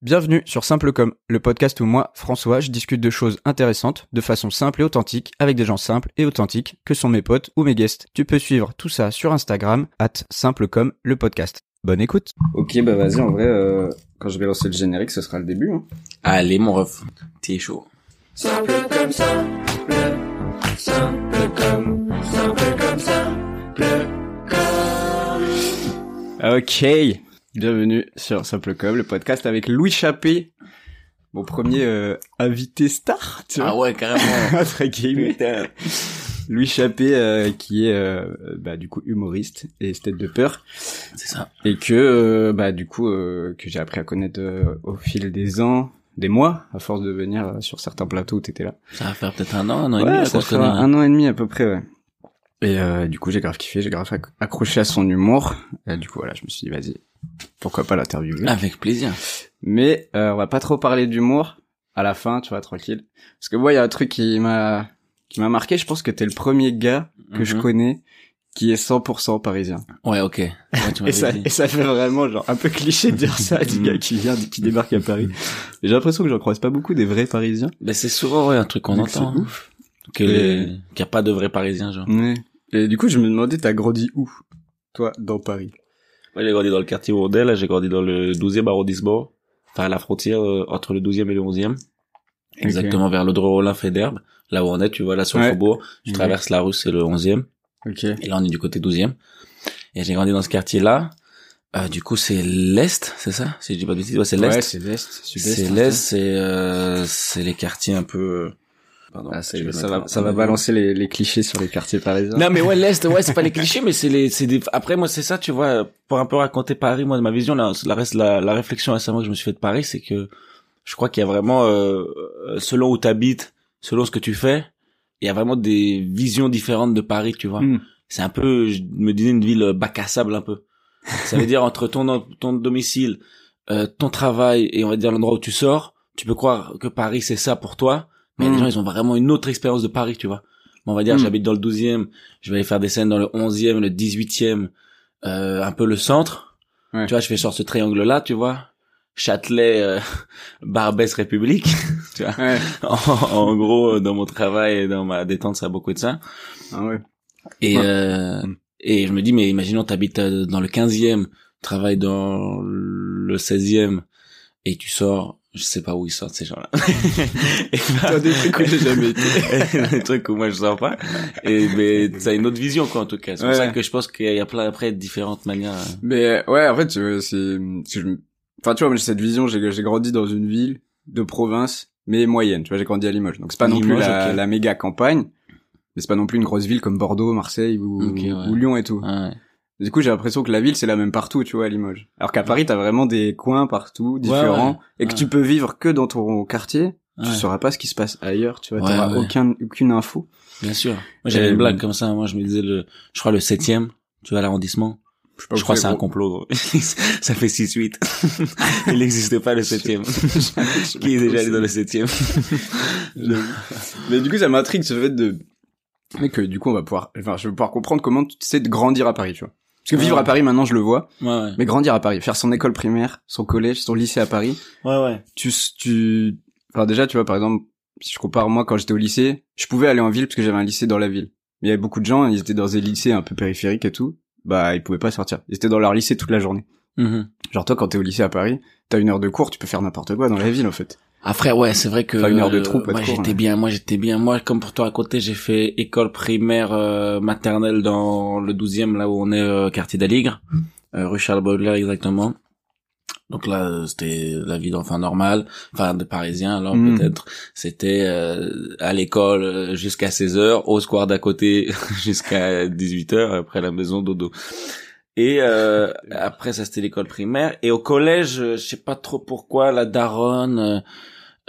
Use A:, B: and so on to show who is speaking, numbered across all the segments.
A: Bienvenue sur Simple Comme, le podcast où moi, François, je discute de choses intéressantes de façon simple et authentique avec des gens simples et authentiques que sont mes potes ou mes guests. Tu peux suivre tout ça sur Instagram, at Simple Comme, le podcast. Bonne écoute.
B: Ok, bah vas-y, en vrai, euh, quand je vais lancer le générique, ce sera le début. Hein.
C: Allez, mon ref, t'es chaud.
D: Simple comme simple, simple comme, simple comme simple comme.
A: Ok, bienvenue sur Simple Comme, le podcast avec Louis Chappé, mon premier euh, invité star, tu vois.
C: Ah ouais, carrément.
A: Très gamé. Louis Chappé, euh, qui est euh, bah, du coup humoriste et tête de peur,
C: C'est ça.
A: et que bah du coup que j'ai appris à connaître au fil des ans, des mois, à force de venir sur certains plateaux où t'étais là.
C: Ça va faire peut-être un an, un an et
A: Ouais,
C: demi,
A: ça
C: qu'on se
A: fait un an et demi à peu près, ouais. Et du coup, j'ai grave kiffé, j'ai grave acc- accroché à son humour. Et du coup, voilà, je me suis dit, vas-y, pourquoi pas l'interviewer.
C: Avec plaisir.
A: Mais euh, on va pas trop parler d'humour à la fin, tu vois, tranquille. Parce que moi, il y a un truc qui m'a qui m'a marqué. Je pense que t'es le premier gars que je
C: Mhm.
A: connais qui est 100% parisien.
C: Ouais, ok. Ouais, tu
A: Et ça,
C: dit.
A: et ça fait vraiment genre un peu cliché de dire ça du
C: Mhm.
A: gars qui vient, qui débarque à Paris. J'ai l'impression que j'en croise pas beaucoup des vrais Parisiens.
C: Ben, c'est souvent, ouais, un truc qu'on entend. hein.
A: ouf.
C: Que
A: Et-
C: qu'il n'y a pas de vrais parisiens, genre.
A: Ouais. Et du coup, je me demandais, t'as grandi où, toi, dans Paris?
C: Moi, j'ai grandi dans le quartier Bourdel, là, j'ai grandi dans le 12e arrondissement. Enfin, à la frontière euh, entre le 12e et le 11e. Exactement vers l'audre Rollin fait d'herbe. Là où on est, tu vois, là sur
A: Ouais.
C: le faubourg. Je
A: Mhm.
C: traverse la rue, c'est le 11e.
A: Ok.
C: Et là, on est du côté 12e. Et j'ai grandi dans ce quartier-là. Euh, du coup, c'est l'Est, c'est ça? Si je dis pas de bêtises, ouais, c'est l'Est.
A: Ouais, c'est l'Est.
C: C'est l'Est, c'est euh, c'est les quartiers un peu... Pardon,
A: Ah, ça, ça va, ça va balancer les, les clichés sur les quartiers parisiens.
C: Non mais ouais l'Est, ouais c'est pas les clichés, mais c'est les, c'est des. Après moi c'est ça, tu vois, pour un peu raconter Paris, moi de ma vision, la, la reste la, la réflexion récemment que je me suis fait de Paris, c'est que je crois qu'il y a vraiment, euh, euh, selon où t'habites, selon ce que tu fais, il y a vraiment des visions différentes de Paris, tu vois.
A: Hmm.
C: C'est un peu, je me disais une ville euh, bac à sable un peu. Ça veut dire entre ton ton domicile, euh, ton travail et on va dire l'endroit où tu sors, tu peux croire que Paris c'est ça pour toi, mais il y a
A: Mm.
C: des gens ils ont vraiment une autre expérience de Paris, tu vois. Bon, on va dire
A: Mm.
C: j'habite dans le 12e, je vais aller faire des scènes dans le 11e, le 18e, euh, un peu le centre.
A: Ouais.
C: Tu vois, je fais sur ce triangle là, tu vois. Châtelet, euh, Barbès, République. tu vois.
A: Ouais.
C: En, en gros, euh, dans mon travail et dans ma détente, ça a beaucoup de ça.
A: Ah ouais.
C: Et euh,
A: Mm.
C: et je me dis mais imaginons t'habites euh, dans le 15e, travailles dans le 16e et tu sors, je sais pas où ils sortent ces gens-là.
A: Toi, des trucs où j'ai jamais été.
C: des trucs où moi je sors pas. Et mais ça a une autre vision quoi en tout cas. C'est pour
A: Ouais.
C: ça que je pense qu'il y a plein après différentes manières. euh.
A: Mais ouais, en fait, euh, c'est, je enfin, tu vois, moi j'ai cette vision. J'ai, j'ai grandi dans une ville de province, mais moyenne. Tu vois, j'ai grandi à Limoges, donc c'est pas non plus la, méga campagne, mais c'est pas non plus une grosse ville comme Bordeaux, Marseille ou,
C: Ok, ouais.
A: ou Lyon et tout.
C: Ouais.
A: Du coup, j'ai l'impression que la ville c'est la même partout, tu vois, à Limoges. Alors qu'à Paris, t'as vraiment des coins partout différents
C: ouais.
A: et que tu peux vivre que dans ton quartier. Tu sauras pas ce qui se passe ailleurs, tu vois, t'auras aucun, aucune info.
C: Bien sûr. Moi j'avais une blague comme ça. Moi je me disais le, je crois le 7e, tu vois l'arrondissement. Je crois que
A: c'est,
C: un complot. gros. ça fait 6-8. Il n'existait pas le 7e. Qui est déjà allé dans le 7e
A: J'avoue. Mais du coup, ça m'intrigue ce fait de, mais que du coup, on va pouvoir, enfin, je vais pouvoir comprendre comment tu sais de grandir à Paris, tu vois. Parce que vivre
C: Ouais.
A: à Paris, maintenant, je le vois.
C: Ouais ouais.
A: Mais grandir à Paris, faire son école primaire, son collège, son lycée à Paris,
C: Ouais ouais.
A: tu, tu, enfin, déjà, tu vois, par exemple, si je compare moi quand j'étais au lycée, je pouvais aller en ville parce que j'avais un lycée dans la ville. Mais il y avait beaucoup de gens, ils étaient dans des lycées un peu périphériques et tout. Bah, ils pouvaient pas sortir. Ils étaient dans leur lycée toute la journée.
C: Mhm.
A: Genre, toi, quand t'es au lycée à Paris, t'as une heure de cours, tu peux faire n'importe quoi dans la ville, en fait.
C: Après ouais c'est vrai que
A: Enfin, une heure de trou, pas
C: moi j'étais
A: hein.
C: bien moi j'étais bien moi comme pour toi à côté j'ai fait école primaire euh, maternelle dans le 12e là où on est euh, quartier d'Aligre euh, rue Charles Baudelaire exactement donc là c'était la vie d'enfant normal enfin de parisien alors
A: Mm.
C: peut-être c'était euh, à l'école euh, jusqu'à 16h au square d'à côté jusqu'à 18h après la maison dodo et euh, après ça c'était l'école primaire. Et au collège euh, je sais pas trop pourquoi la daronne euh,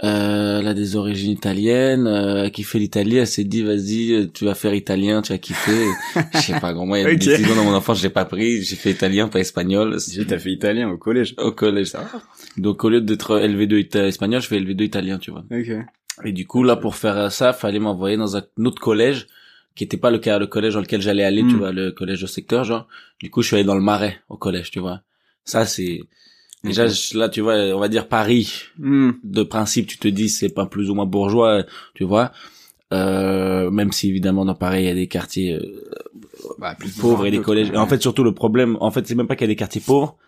C: euh, elle a des origines italiennes euh, qui fait l'Italie elle s'est dit vas-y euh, tu vas faire italien tu vas kiffer. Je sais pas grand moi il y a
A: Ok.
C: des décisions dans mon enfance j'ai pas pris. J'ai fait italien pas espagnol.
A: J'ai t'as fait italien au collège.
C: au collège. Donc au lieu d'être LV2 ita- espagnol je fais LV2 italien tu vois.
A: Ok.
C: et du coup là pour faire ça fallait m'envoyer dans un autre collège qui était pas le cas le collège dans lequel j'allais aller tu
A: Mm.
C: vois le collège au secteur genre du coup je suis allé dans le marais au collège tu vois ça c'est Déjà, là, tu vois, on va dire Paris.
A: Hmm.
C: De principe, tu te dis, c'est pas plus ou moins bourgeois, tu vois. Euh, même si évidemment dans Paris il y a des quartiers euh,
A: Bah, plus
C: pauvres et des collèges. En fait, surtout le problème, en fait, c'est même pas qu'il y a des quartiers pauvres,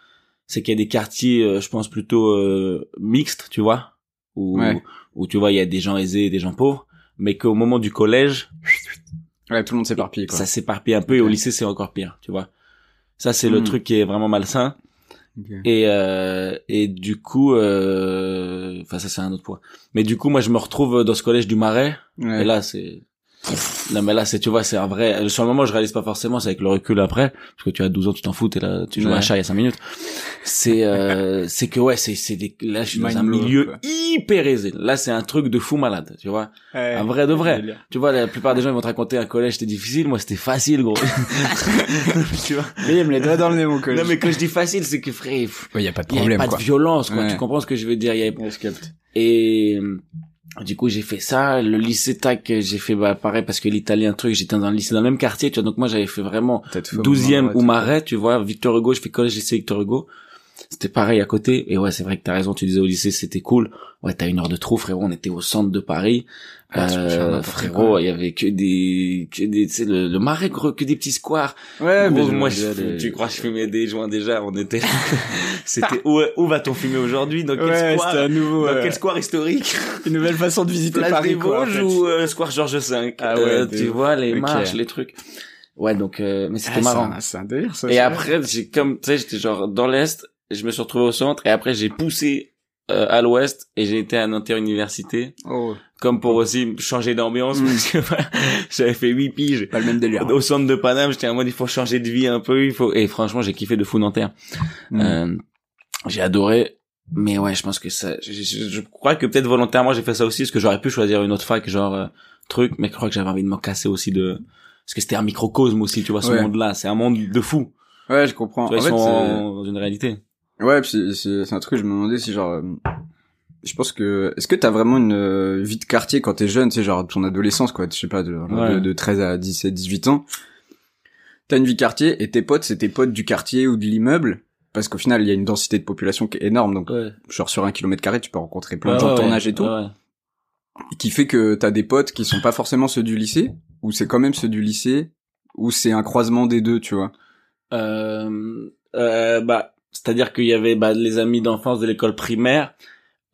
C: c'est qu'il y a des quartiers, euh, je pense plutôt euh, mixtes, tu vois, où
A: Ouais.
C: où tu vois il y a des gens aisés et des gens pauvres, mais qu'au moment du collège,
A: Ouais, tout le monde s'éparpille, quoi.
C: ça s'éparpille un peu et au lycée c'est encore pire, tu vois. Ça c'est le
A: Hmm.
C: truc qui est vraiment malsain. Et euh, et du coup, euh, enfin ça c'est un autre point. Mais du coup, moi je me retrouve dans ce collège du Marais.
A: Ouais.
C: Et là c'est non mais là c'est tu vois c'est un vrai. Sur le moment je réalise pas forcément, c'est avec le recul après parce que tu as 12 ans, tu t'en fous, t'es là, tu joues à
A: Ouais.
C: un chat il y a 5 minutes. C'est euh, c'est que ouais c'est c'est des là je suis dans un milieu
A: quoi.
C: hyper aisé. Là c'est un truc de fou malade, tu vois.
A: Ouais.
C: Un vrai de vrai. Tu vois la plupart des gens ils vont te raconter un collège c'était difficile, moi c'était facile gros. tu vois.
A: Mais il me les doigts dans le nez, mon collège.
C: Non mais quand je dis facile c'est que frère pff,
A: Ouais, y a pas de
C: il y
A: problème,
C: pas
A: quoi.
C: de violence quoi.
A: Ouais.
C: Tu comprends ce que je veux dire? Il y
A: je capte.
C: et du coup, j'ai fait ça. Le lycée TAC, j'ai fait bah, pareil parce que l'italien truc, j'étais dans un lycée dans le même quartier, tu vois. Donc moi, j'avais fait vraiment
A: Peut-être faux,
C: 12e
A: moment,
C: ou Marais, tu vois. Victor Hugo, je fais collège lycée Victor Hugo. C'était pareil à côté. Et ouais, c'est vrai que t'as raison, tu disais au lycée, c'était cool. Ouais, t'as une heure de trou, frérot. On était au centre de Paris.
A: Ah,
C: Euh, frérot, il y avait que des, que des, tu sais, le, le Marais, gros, que des petits squares.
A: Ouais,
C: Gros,
A: mais
C: moi,
A: je- les-
C: tu crois que je fumais des joints déjà? On était là. C'était où, où va-t-on fumer aujourd'hui? Dans quel
A: Ouais,
C: square?
A: c'était un nouveau,
C: Dans
A: euh,
C: quel square historique?
A: une nouvelle façon de visiter
C: Place
A: Paris,
C: des
A: quoi. en
C: Vosges
A: fait.
C: ou euh, Square Georges V
A: Ah ouais,
C: Euh,
A: de
C: tu vois les
A: Ok.
C: marches les trucs ouais donc euh, mais c'était
A: Ah,
C: marrant
A: c'est un- délire, ça.
C: et après j'ai comme tu sais j'étais genre dans l'est je me suis retrouvé au centre et après j'ai poussé euh, à l'ouest et j'ai été à Nanterre Université
A: vrai. Oh,
C: comme pour aussi changer d'ambiance
A: Mm.
C: parce que j'avais fait huit piges
A: pas le même délire.
C: au centre de Paname j'étais en mode il faut changer de vie un peu il faut et franchement j'ai kiffé de fou Nanterre
A: Mm.
C: euh, j'ai adoré mais ouais je pense que ça je, je- je crois que peut-être volontairement j'ai fait ça aussi parce que j'aurais pu choisir une autre fac genre euh, truc mais je crois que j'avais envie de m'en casser aussi de parce que c'était un microcosme aussi tu vois ce
A: Ouais.
C: monde là c'est un monde de fou
A: Ouais, je comprends.
C: tu vois,
A: en
C: ils
A: fait,
C: sont dans une réalité
A: Ouais, puis c'est- un truc, je me demandais si genre... euh, Je pense que... Est-ce que t'as vraiment une euh, vie de quartier quand t'es jeune, tu sais, genre ton adolescence, quoi, je sais pas, de,
C: Ouais.
A: de, de 13 à 17, 18 ans T'as une vie de quartier et tes potes, c'est tes potes du quartier ou de l'immeuble? Parce qu'au final, il y a une densité de population qui est énorme, donc
C: ouais
A: genre sur un kilomètre carré, tu peux rencontrer plein de gens de ton âge et tout,
C: ouais.
A: qui fait que t'as des potes qui sont pas forcément ceux du lycée, ou c'est quand même ceux du lycée, ou c'est un croisement des deux, tu vois?
C: Euh, euh, bah, c'est-à-dire qu'il y avait bah, les amis d'enfance de l'école primaire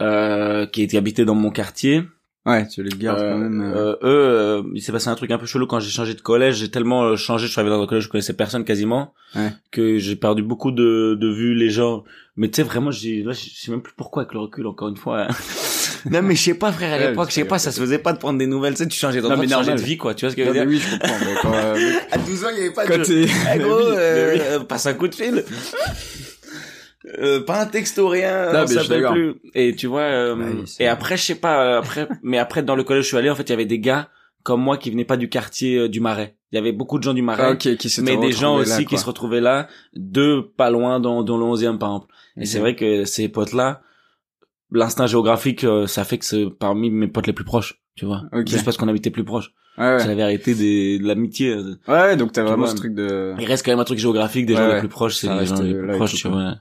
C: euh, qui étaient habités dans mon quartier.
A: Ouais, tu les gardes
C: Euh,
A: quand même. euh,
C: euh, eux, euh, il s'est passé un truc un peu chelou quand j'ai changé de collège. J'ai tellement euh, changé, je suis arrivé dans un collège, je connaissais personne quasiment,
A: Ouais.
C: que j'ai perdu beaucoup de, de vues les gens. Mais tu sais vraiment, j'ai, là, je sais même plus pourquoi avec le recul encore une fois. hein. non mais je sais pas frère, à
A: Ouais,
C: l'époque, je sais pas, ça se faisait pas de prendre des nouvelles. Tu sais, tu changeais d'endroit, tu changeais de vie quoi. Tu vois ce que je veux dire?
A: oui, je comprends. mais quand, euh,
C: À 12 ans, il y avait pas
A: quand
C: de. gros, euh,
A: mais oui.
C: euh, passe un coup de fil. Euh, pas un texto rien
A: Non,
C: on
A: mais je suis
C: s'appelle plus et tu vois euh,
A: Bah oui,
C: et après je sais pas euh, après mais après dans le collège où je suis allé en fait il y avait des gars comme moi qui venaient pas du quartier euh, du Marais il y avait beaucoup de gens du Marais
A: Ah, ok, qui s'étaient
C: mais des gens
A: là,
C: aussi qui se retrouvaient là de pas loin dans dans le 11e par exemple et c'est vrai que ces potes là l'instinct géographique euh, ça fait que c'est parmi mes potes les plus proches tu vois
A: Ok.
C: juste parce qu'on habitait plus proches
A: Ouais, ouais.
C: c'est la vérité des, de l'amitié.
A: Ouais, donc t'as vraiment
C: vois,
A: ce truc de...
C: Il reste quand même un truc géographique des
A: Ouais,
C: gens
A: ouais.
C: les plus proches, c'est
A: Ça
C: les gens les plus proches, tu vois.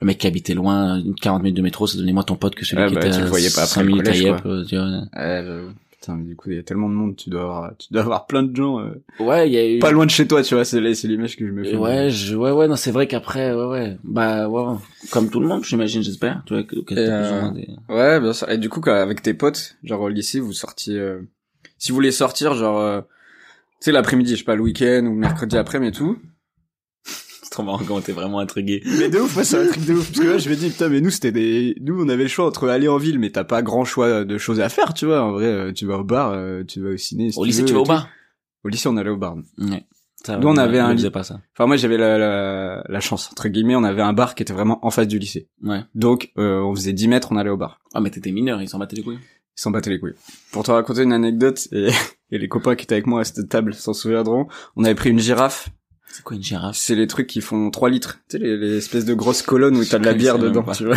C: Le mec qui habitait loin, une 40 minutes de métro, ça donnait moins ton pote que celui
A: Ouais,
C: qui
A: bah,
C: était
A: tu le
C: à
A: voyais pas après
C: 5
A: le
C: minutes à Yep, euh.
A: Putain, mais du coup, il y a tellement de monde, tu dois avoir, tu dois avoir plein de gens, euh,
C: Ouais, il y a eu...
A: pas loin de chez toi, tu vois, c'est l'image que je me fais.
C: Ouais, je, ouais, ouais, non, c'est vrai qu'après, ouais, ouais. Bah, ouais, comme tout le monde, j'imagine, j'espère. Tu vois, que, que
A: euh,
C: des-
A: Ouais, bien sûr. Et du coup, quand, avec tes potes, genre au lycée, vous sortiez, euh, si vous voulez sortir, genre, euh, tu sais, l'après-midi, je sais pas, le week-end ou le mercredi après, mais tout.
C: C'est trop marrant comment t'es vraiment intrigué.
A: Mais de ouf, ouais, c'est un truc de ouf. Parce que là, je me dis, putain, mais nous, c'était des, nous, on avait le choix entre aller en ville, mais t'as pas grand choix de choses à faire, tu vois. En vrai, euh, tu vas au bar, euh, tu vas au ciné. si
C: Au lycée,
A: veux,
C: tu vas au bar?
A: Au lycée, on allait au bar.
C: Ouais. Ça,
A: Nous, on avait un
C: faisait pas ça.
A: Enfin, moi, j'avais la, la, la chance, entre guillemets, on avait un bar qui était vraiment en face du lycée.
C: Ouais.
A: Donc, euh, on faisait 10 mètres, on allait au bar.
C: Ah, mais t'étais mineur, ils s'en battaient les couilles.
A: Ils s'en battaient les couilles. Pour te raconter une anecdote, et, et les copains qui étaient avec moi à cette table s'en souviendront, on avait pris une girafe.
C: C'est quoi une girafe?
A: C'est les trucs qui font 3 litres. Tu sais, les, les espèces de grosses colonnes où t'as de la bière dedans, tu vois.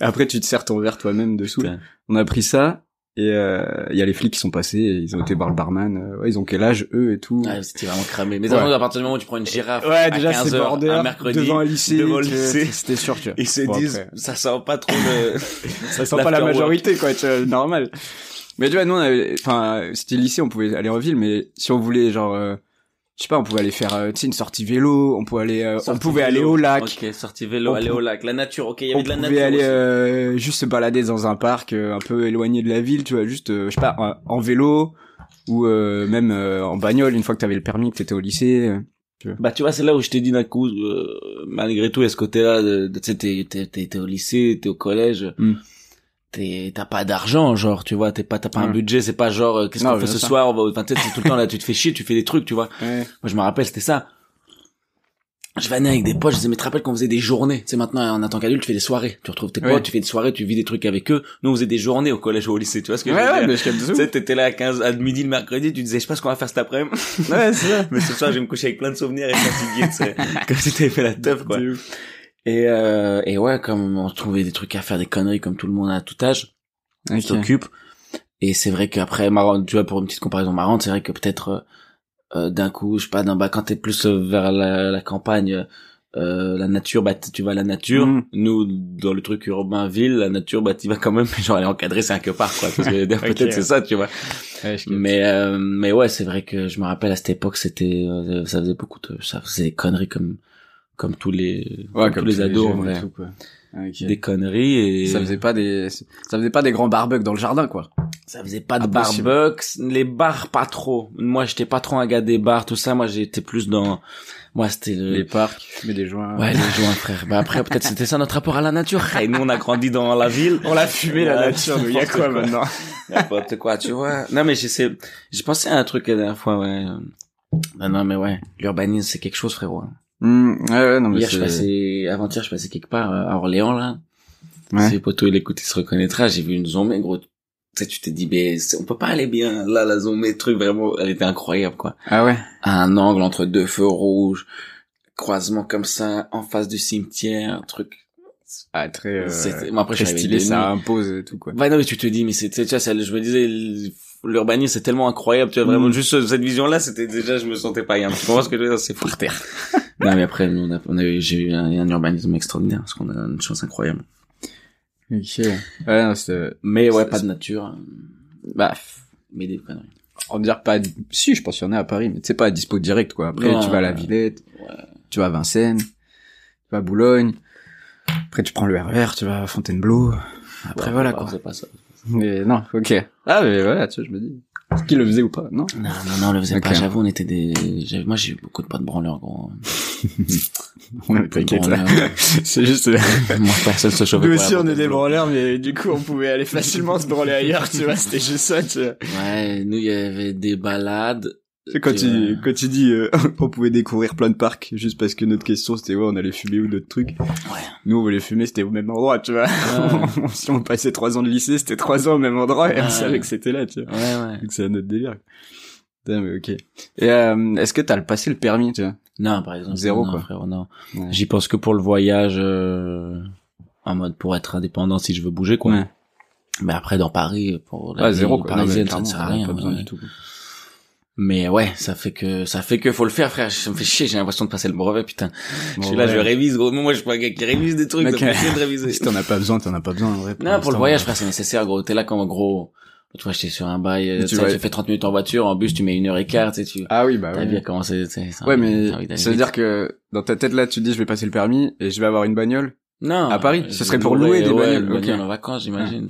A: Après, tu te sers ton verre toi-même dessous.
C: Putain.
A: On a pris ça, Et euh, il y a les flics qui sont passés, et ils ont été voir le barman. euh, ouais, ils ont quel âge eux et tout.
C: Ah, c'était vraiment cramé. Mais
A: Ouais.
C: à partir du moment où tu prends une girafe
A: Ouais, déjà
C: 15
A: c'est border
C: un mercredi,
A: devant un lycée,
C: devant le lycée,
A: c'était sûr tu vois.
C: ils se
A: Bon,
C: disent,
A: après,
C: ça sent pas trop le...
A: ça sent pas la majorité quoi, tu vois, normal. Mais tu vois, nous on avait- enfin c'était lycée, on pouvait aller en ville, mais si on voulait genre euh, je sais pas, on pouvait aller faire euh, tu une sortie vélo, on pouvait aller euh, on pouvait
C: vélo.
A: aller au lac.
C: Ok, sortie vélo,
A: On
C: aller au lac. La nature, ok, il y avait
A: on
C: de la
A: pouvait
C: nature
A: aller
C: aussi.
A: euh, juste se balader dans un parc euh, un peu éloigné de la ville, tu vois, juste euh, je sais pas en, en vélo ou euh, même euh, en bagnole une fois que t'avais le permis que t'étais au lycée. euh.
C: Bah tu vois, c'est là où je t'ai dit d'un coup, euh, malgré tout, il y a ce côté-là, de, de- tu sais, t'es, t'es, t'es, t'es au lycée, t'es au collège,
A: Mm.
C: T'es, t'as pas d'argent, genre, tu vois, t'es pas, t'as pas un
A: Ouais.
C: budget, c'est pas genre, euh, qu'est-ce qu'on fait ce
A: sûr.
C: soir, on va, enfin, tu tout le temps là, tu te fais chier, tu fais des trucs, tu vois.
A: Ouais.
C: Moi, je me rappelle, c'était ça. Je venais avec des potes, je disais, mais te rappelles qu'on faisait des journées? Tu sais, maintenant, en tant qu'adulte, tu fais des soirées. Tu retrouves tes potes,
A: Ouais.
C: tu fais des soirées, tu vis des trucs avec eux. Nous, on faisait des journées au collège ou au lycée, tu vois ce que
A: Ouais,
C: je veux
A: ouais,
C: dire? Tu sais, t'étais là à 15, à midi le mercredi, tu disais, je sais pas ce qu'on va faire cet après-midi.
A: Ouais, c'est ça.
C: Mais ce soir, je vais me coucher avec plein de souvenirs et fatigué, tu sais. Comme si t'avais fait la teuf, quoi. Et, euh, et ouais, comme on trouvait des trucs à faire, des conneries comme tout le monde à tout âge, on
A: Ok.
C: s'occupe. Et c'est vrai qu'après, marrant, tu vois, pour une petite comparaison marrante, c'est vrai que peut-être, euh, euh, d'un coup, je sais pas, d'un, bah, quand t'es plus vers la, la campagne, euh, la nature, bah, tu vas à la nature.
A: Mhm.
C: Nous, dans le truc urbain-ville, la nature, bah, tu vas quand même, genre, elle est encadrée, c'est un que part, quoi. Peut-être c'est ça, tu vois.
A: Ouais.
C: Mais euh, mais ouais, c'est vrai que je me rappelle à cette époque, c'était euh, ça faisait beaucoup de ça faisait des conneries comme comme tous les
A: Ouais,
C: comme tous les ados,
A: jeunes
C: ouais.
A: tout, quoi. Ok.
C: des conneries et
A: Ça faisait pas des, ça faisait pas des grands barbecues dans le jardin, quoi.
C: ça faisait pas de
A: Impossible.
C: barbecues, les bars pas trop. Moi, j'étais pas trop un gars des bars, tout ça. Moi, j'étais plus dans moi, c'était le
A: Les parcs, fumer des joints.
C: Ouais, les joints, frère. Bah après, peut-être c'était ça notre rapport à la nature. Et nous, on a grandi dans la ville.
A: On l'a fumé, la nature, mais il y a quoi,
C: quoi.
A: maintenant?
C: N'importe quoi, tu vois. Non, mais j'essaie, j'ai pensé à un truc la dernière fois, ouais. Non, non, mais ouais. L'urbanisme, c'est quelque chose, frérot.
A: Hmm, ouais, ouais, non, mais
C: Hier, je passais, avant-hier, je passais quelque part euh, à Orléans, là.
A: Ouais.
C: Si poteau, il écoute, il se reconnaîtra. J'ai vu une zombie, gros. Tu sais, tu t'es dit, c'est- on peut pas aller bien. Là, la zombie, truc, vraiment, elle était incroyable, quoi.
A: Ah ouais?
C: À un angle entre deux feux rouges, croisement comme ça, en face du cimetière, un truc.
A: Ah, très, euh,
C: moi, après,
A: très stylé, ça impose et tout, quoi.
C: Ouais, non, mais tu te dis, mais c'est, tu sais, tu vois, ça, je me disais, l'urbanisme, c'est tellement incroyable, tu vois, vraiment,
A: Mm.
C: juste cette vision-là, c'était déjà, je me sentais pas bien. Tu comprends ce que je veux dire? C'est par terre. non, mais après, nous, on a, on a eu, j'ai eu un, un urbanisme extraordinaire, parce qu'on a une chance incroyable.
A: Ok. Ouais, non, c'était,
C: Mais ouais, pas de nature, euh,
A: bah,
C: mais des conneries.
A: on va dire pas, si, je pense qu'il y en a à Paris, mais tu sais pas à dispo direct, quoi. Après,
C: Non,
A: tu vas à la. Villette,
C: Ouais.
A: tu vas à Vincennes, tu vas à Boulogne, après tu prends le RER, tu vas à Fontainebleau, après
C: Ouais,
A: voilà, quoi.
C: C'est pas ça.
A: Mais non, ok. Ah, mais voilà, tu vois, je me dis, est-ce qu'il le faisait ou pas, non?
C: Non, non, non, on le faisait
A: Ok.
C: pas, j'avoue, on était des, moi, j'ai eu beaucoup de potes branleurs, gros.
A: Ouais, t'inquiète, là. C'est juste,
C: moi, personne se chauffait
A: Nous aussi, on est des branleurs, mais du coup, on pouvait aller facilement se branler ailleurs, tu vois, c'était juste ça, tu vois.
C: Ouais, nous, il y avait des balades.
A: C'est quand
C: Tu
A: il, quand il dit, euh, on pouvait découvrir plein de parcs, juste parce que notre question, c'était, ouais, on allait fumer ou d'autres trucs.
C: Ouais.
A: Nous, on voulait fumer, c'était au même endroit, tu vois.
C: Ouais.
A: si on passait trois ans de lycée, c'était trois ans au même endroit, et on savait que c'était là, tu vois.
C: Ouais, ouais.
A: Donc c'est un autre délire. Putain, mais ok. Et, euh, est-ce que t'as le passé le permis, tu vois?
C: Non, par exemple.
A: Zéro,
C: non,
A: quoi.
C: frérot, non. J'y pense que pour le voyage, euh, en mode pour être indépendant si je veux bouger, quoi.
A: Ouais.
C: Mais après, dans Paris, pour la
A: zéro, quoi. Non, mais
C: parisienne, ça ne sert à rien.
A: Pas besoin du tout.
C: Mais ouais, ça fait que, ça fait que faut le faire, frère. Ça me fait chier, j'ai l'impression de passer le brevet, putain. je suis là, je révise, gros. Moi, je suis pas un gars qui révise des trucs,
A: Mec,
C: ça me de réviser.
A: Si t'en as pas besoin, t'en as pas besoin, en vrai.
C: Non, pour le voyage, frère, c'est nécessaire, gros. T'es là comme gros. Tu vois, j'étais sur un bail, euh, tu
A: vas-
C: tu fais 30 minutes en voiture, en bus, tu mets une heure et quart, tu sais, tu,
A: Ah oui, bah oui. Ouais, mais
C: ça
A: veut dire que dans ta tête là, tu te dis je vais passer le permis et je vais avoir une bagnole.
C: Non.
A: À Paris,
C: euh,
A: ce serait pour louer des
C: ouais,
A: bagnoles,
C: en vacances, j'imagine.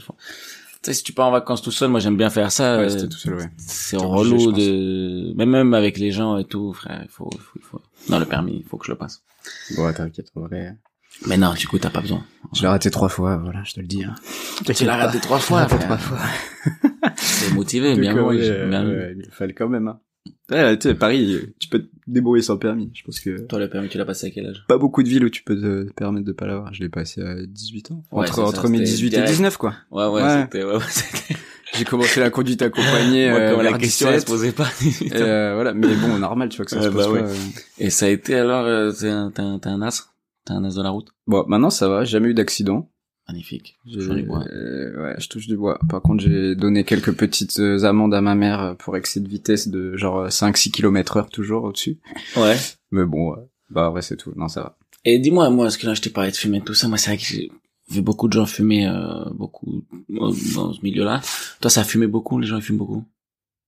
C: Tu sais, si tu pars en vacances tout seul, moi j'aime bien faire ça.
A: Ouais,
C: euh,
A: tout seul, ouais.
C: c'est relou de, même même avec les gens et tout, frère, il faut, il faut, il faut. Non, le permis, il faut que je le passe.
A: Bon, t'inquiète, en vrai.
C: Mais non, du coup, t'as pas besoin.
A: Je l'ai raté trois fois, voilà, je te le dis. Hein.
C: Tu l'as raté trois fois, frère.
A: trois fois.
C: T'es motivé, bien oui, bien
A: il fallait quand même. Hein. Ouais, tu sais, Paris, tu peux te débrouiller sans permis. Je pense que
C: Toi, le permis, tu l'as passé à quel âge?
A: pas beaucoup de villes où tu peux te permettre de pas l'avoir. Je l'ai passé à 18 ans.
C: Ouais,
A: entre
C: c'est ça,
A: entre mes
C: c'était
A: 18
C: direct.
A: et 19, quoi.
C: Ouais, ouais,
A: Ouais.
C: c'était, ouais, ouais,
A: J'ai commencé la conduite accompagnée
C: moi,
A: euh,
C: comme la
A: vers
C: question, elle
A: 17.
C: se posait pas.
A: Et, euh, voilà, mais bon, normal, tu vois que ça
C: Ouais,
A: se pose
C: bah
A: pas.
C: ouais.
A: euh.
C: Et ça a été alors, euh, t'es un, t'es un, as? T'es un as de la route?
A: Bon, maintenant ça va, jamais eu d'accident.
C: Magnifique. Je touche du bois.
A: Euh, ouais, je touche du bois. Par contre, j'ai donné quelques petites euh, amendes à ma mère euh, pour excès de vitesse de genre 5-6 km heure toujours au-dessus.
C: Ouais.
A: Mais bon, bah ouais, c'est tout. Non, ça va.
C: Et dis-moi, moi, est-ce que là, je t'ai parlé de fumer, tout ça, moi, c'est vrai que j'ai vu beaucoup de gens fumer, euh, beaucoup, dans dans ce milieu-là. Toi, ça a fumé beaucoup, les gens, ils fument beaucoup?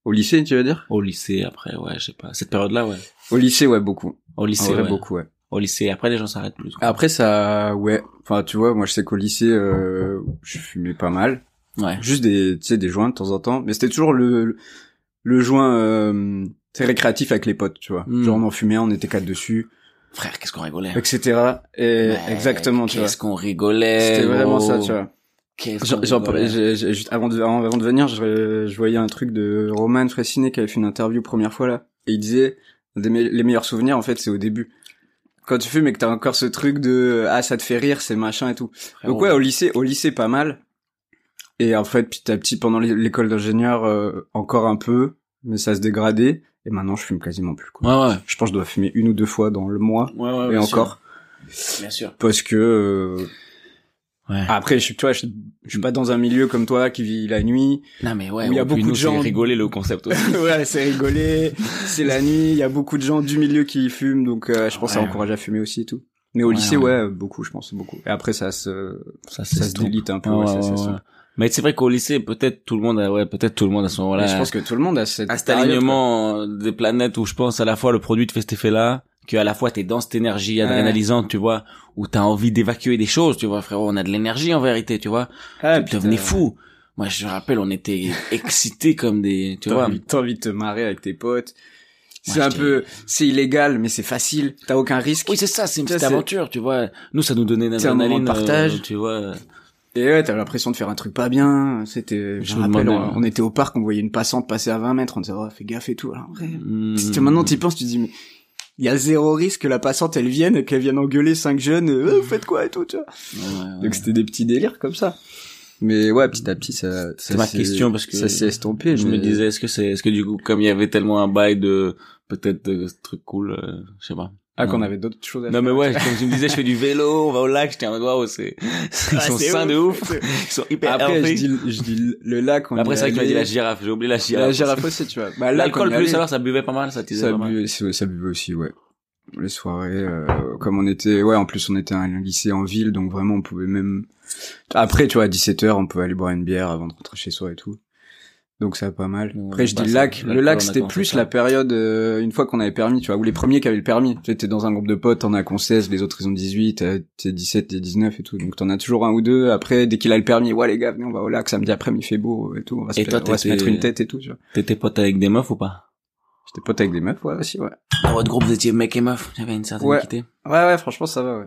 A: Au lycée, tu veux dire?
C: Au lycée, après, ouais, je sais pas. Cette période-là, ouais.
A: Au lycée, ouais, beaucoup.
C: Au lycée,
A: vrai,
C: ouais.
A: beaucoup, ouais.
C: Au lycée, après, les gens s'arrêtent plus. quoi.
A: Après, ça, ouais. Enfin, tu vois, moi, je sais qu'au lycée, euh, je fumais pas mal.
C: Ouais.
A: Juste des, tu sais, des joints de temps en temps. Mais c'était toujours le, le, le joint, euh, récréatif avec les potes, tu vois.
C: Mm.
A: Genre, on en fumait on était quatre dessus,
C: Frère, qu'est-ce qu'on rigolait.
A: etc. Et
C: Ouais,
A: exactement, tu vois.
C: Qu'est-ce qu'on rigolait.
A: C'était vraiment ça, tu vois. Juste avant de, avant avant de venir, je, je voyais un truc de Roman Fressinet qui avait fait une interview première fois là. Et il disait, des me- les meilleurs souvenirs, en fait, c'est au début. Quand tu fumes et que t'as encore ce truc de, ah, ça te fait rire, c'est machin et tout. Donc ouais, au lycée, au lycée, pas mal. Et en fait, petit à petit, pendant l'é- l'école d'ingénieur, euh, encore un peu, mais ça se dégradait. Et maintenant, je fume quasiment plus, quoi.
C: Ouais, ouais.
A: Je pense que je dois fumer une ou deux fois dans le mois.
C: Ouais, ouais,
A: et
C: bien sûr.
A: encore.
C: Bien sûr.
A: Parce que, euh,
C: Ouais.
A: après, je suis, tu vois, je, je suis pas dans un milieu comme toi qui vit la nuit.
C: non, mais ouais.
A: il y a beaucoup
C: nous,
A: de gens-
C: c'est rigoler le concept aussi.
A: ouais, c'est rigolé, c'est la nuit, il y a beaucoup de gens du milieu qui fument, donc euh, je pense que ça
C: Ouais.
A: encourage à fumer aussi et tout. Mais au lycée,
C: ouais.
A: beaucoup, je pense, beaucoup. Et après, ça se,
C: ça,
A: ça se délite un peu,
C: ouais,
A: ça.
C: Mais c'est vrai qu'au lycée, peut-être tout le monde a, ouais, peut-être tout le monde à ce moment-là.
A: Je pense que tout le monde a cette
C: à cet alignement des planètes où je pense à la fois le produit te fait cet effet-là, que à la fois t'es dans cette énergie adrénalisante, tu vois, où t'as envie d'évacuer des choses, tu vois, frérot, on a de l'énergie en vérité, tu vois.
A: Ah,
C: tu devenais fou. Moi, je me rappelle, on était excités comme des, tu vois.
A: t'as envie de te marrer avec tes potes. C'est un peu, c'est illégal, mais c'est facile. T'as aucun risque.
C: Oui, c'est ça, c'est une petite aventure, tu vois. Nous, ça nous donnait une adrénaline,
A: partage.
C: euh, tu vois.
A: Et ouais, t'as l'impression de faire un truc pas bien. C'était, je
C: Je
A: me rappelle, on, on était au parc, on voyait une passante passer à 20 mètres, on disait, oh, fais gaffe et tout. Alors, en vrai,
C: Hmm.
A: Maintenant t'y penses, tu te dis mais il y a zéro risque que la passante elle vienne qu'elle vienne engueuler cinq jeunes, euh, vous faites quoi et tout, tu vois.
C: Ouais, ouais.
A: Donc c'était des petits délires comme ça. Mais ouais, petit à petit ça. ça
C: C'est ma
A: s'est-
C: question parce que
A: ça s'est estompé.
C: je
A: mais-
C: me disais, est-ce que c'est, est-ce que du coup, comme il y avait tellement un bail de, peut-être de trucs cool, euh, je sais pas.
A: Ah qu'on
C: Non.
A: avait d'autres choses à
C: Non
A: faire.
C: mais ouais, comme tu me disais, je fais du vélo, on va au lac, j'étais en waouh, c'est, ils
A: Ah,
C: sont
A: c'est
C: sains de ouf, ils sont hyper
A: Après je dis je dis le lac. On
C: Après c'est vrai que tu m'as dit la girafe, j'ai oublié la girafe.
A: La girafe aussi, tu vois. Bah
C: L'alcool plus
A: allait,
C: alors ça buvait pas mal, ça tisait
A: ça
C: pas
A: buvait, ça buvait aussi, ouais. Les soirées, euh, comme on était, ouais, en plus on était à un lycée en ville, donc vraiment on pouvait même. Après, tu vois, à 17h, on pouvait aller boire une bière avant de rentrer chez soi et tout. Donc ça va pas mal. Après, je
C: bah,
A: dis lac. Le lac, c'était plus la période, euh, une fois qu'on avait permis, tu vois, ou les premiers qui avaient le permis. Tu étais dans un groupe de potes, t'en as qu'on 16, les autres ils ont 18, euh, t'es 17, t'es 19 et tout. Donc t'en as toujours un ou deux. Après, dès qu'il a le permis, ouais les gars, venez, on va au lac, samedi après, il fait beau et tout. On va, se,
C: Et toi,
A: on va se
C: t'étais-
A: mettre une tête et tout, tu vois.
C: T'étais pote avec des meufs ou pas?
A: J'étais pote avec des meufs, ouais, aussi, ouais.
C: Dans votre groupe, vous étiez mec et meuf, j'avais une certaine
A: Ouais.
C: équité.
A: Ouais, ouais, franchement, ça va, ouais.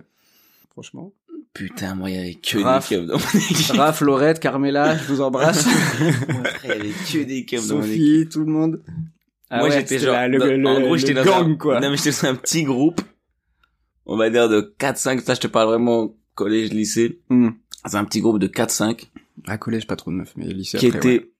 A: Franchement.
C: Putain, moi, il y avait que
A: Raph.
C: des keufs dans mon équipe.
A: Raph, Laurette, Carmela, je vous embrasse.
C: Moi, il y avait que des keufs dans mon équipe.
A: Sophie, tout le monde. Ah
C: moi,
A: ouais,
C: j'étais genre,
A: la- le,
C: dans-
A: le-
C: en gros, j'étais dans
A: gang,
C: un,
A: quoi.
C: non, mais j'étais dans un petit groupe. On va dire de 4-5, ça, je te parle vraiment collège, lycée.
A: Hmm.
C: C'est un petit groupe de 4-5
A: À collège, pas trop de meufs, mais lycée
C: qui
A: après,
C: étaient
A: ouais.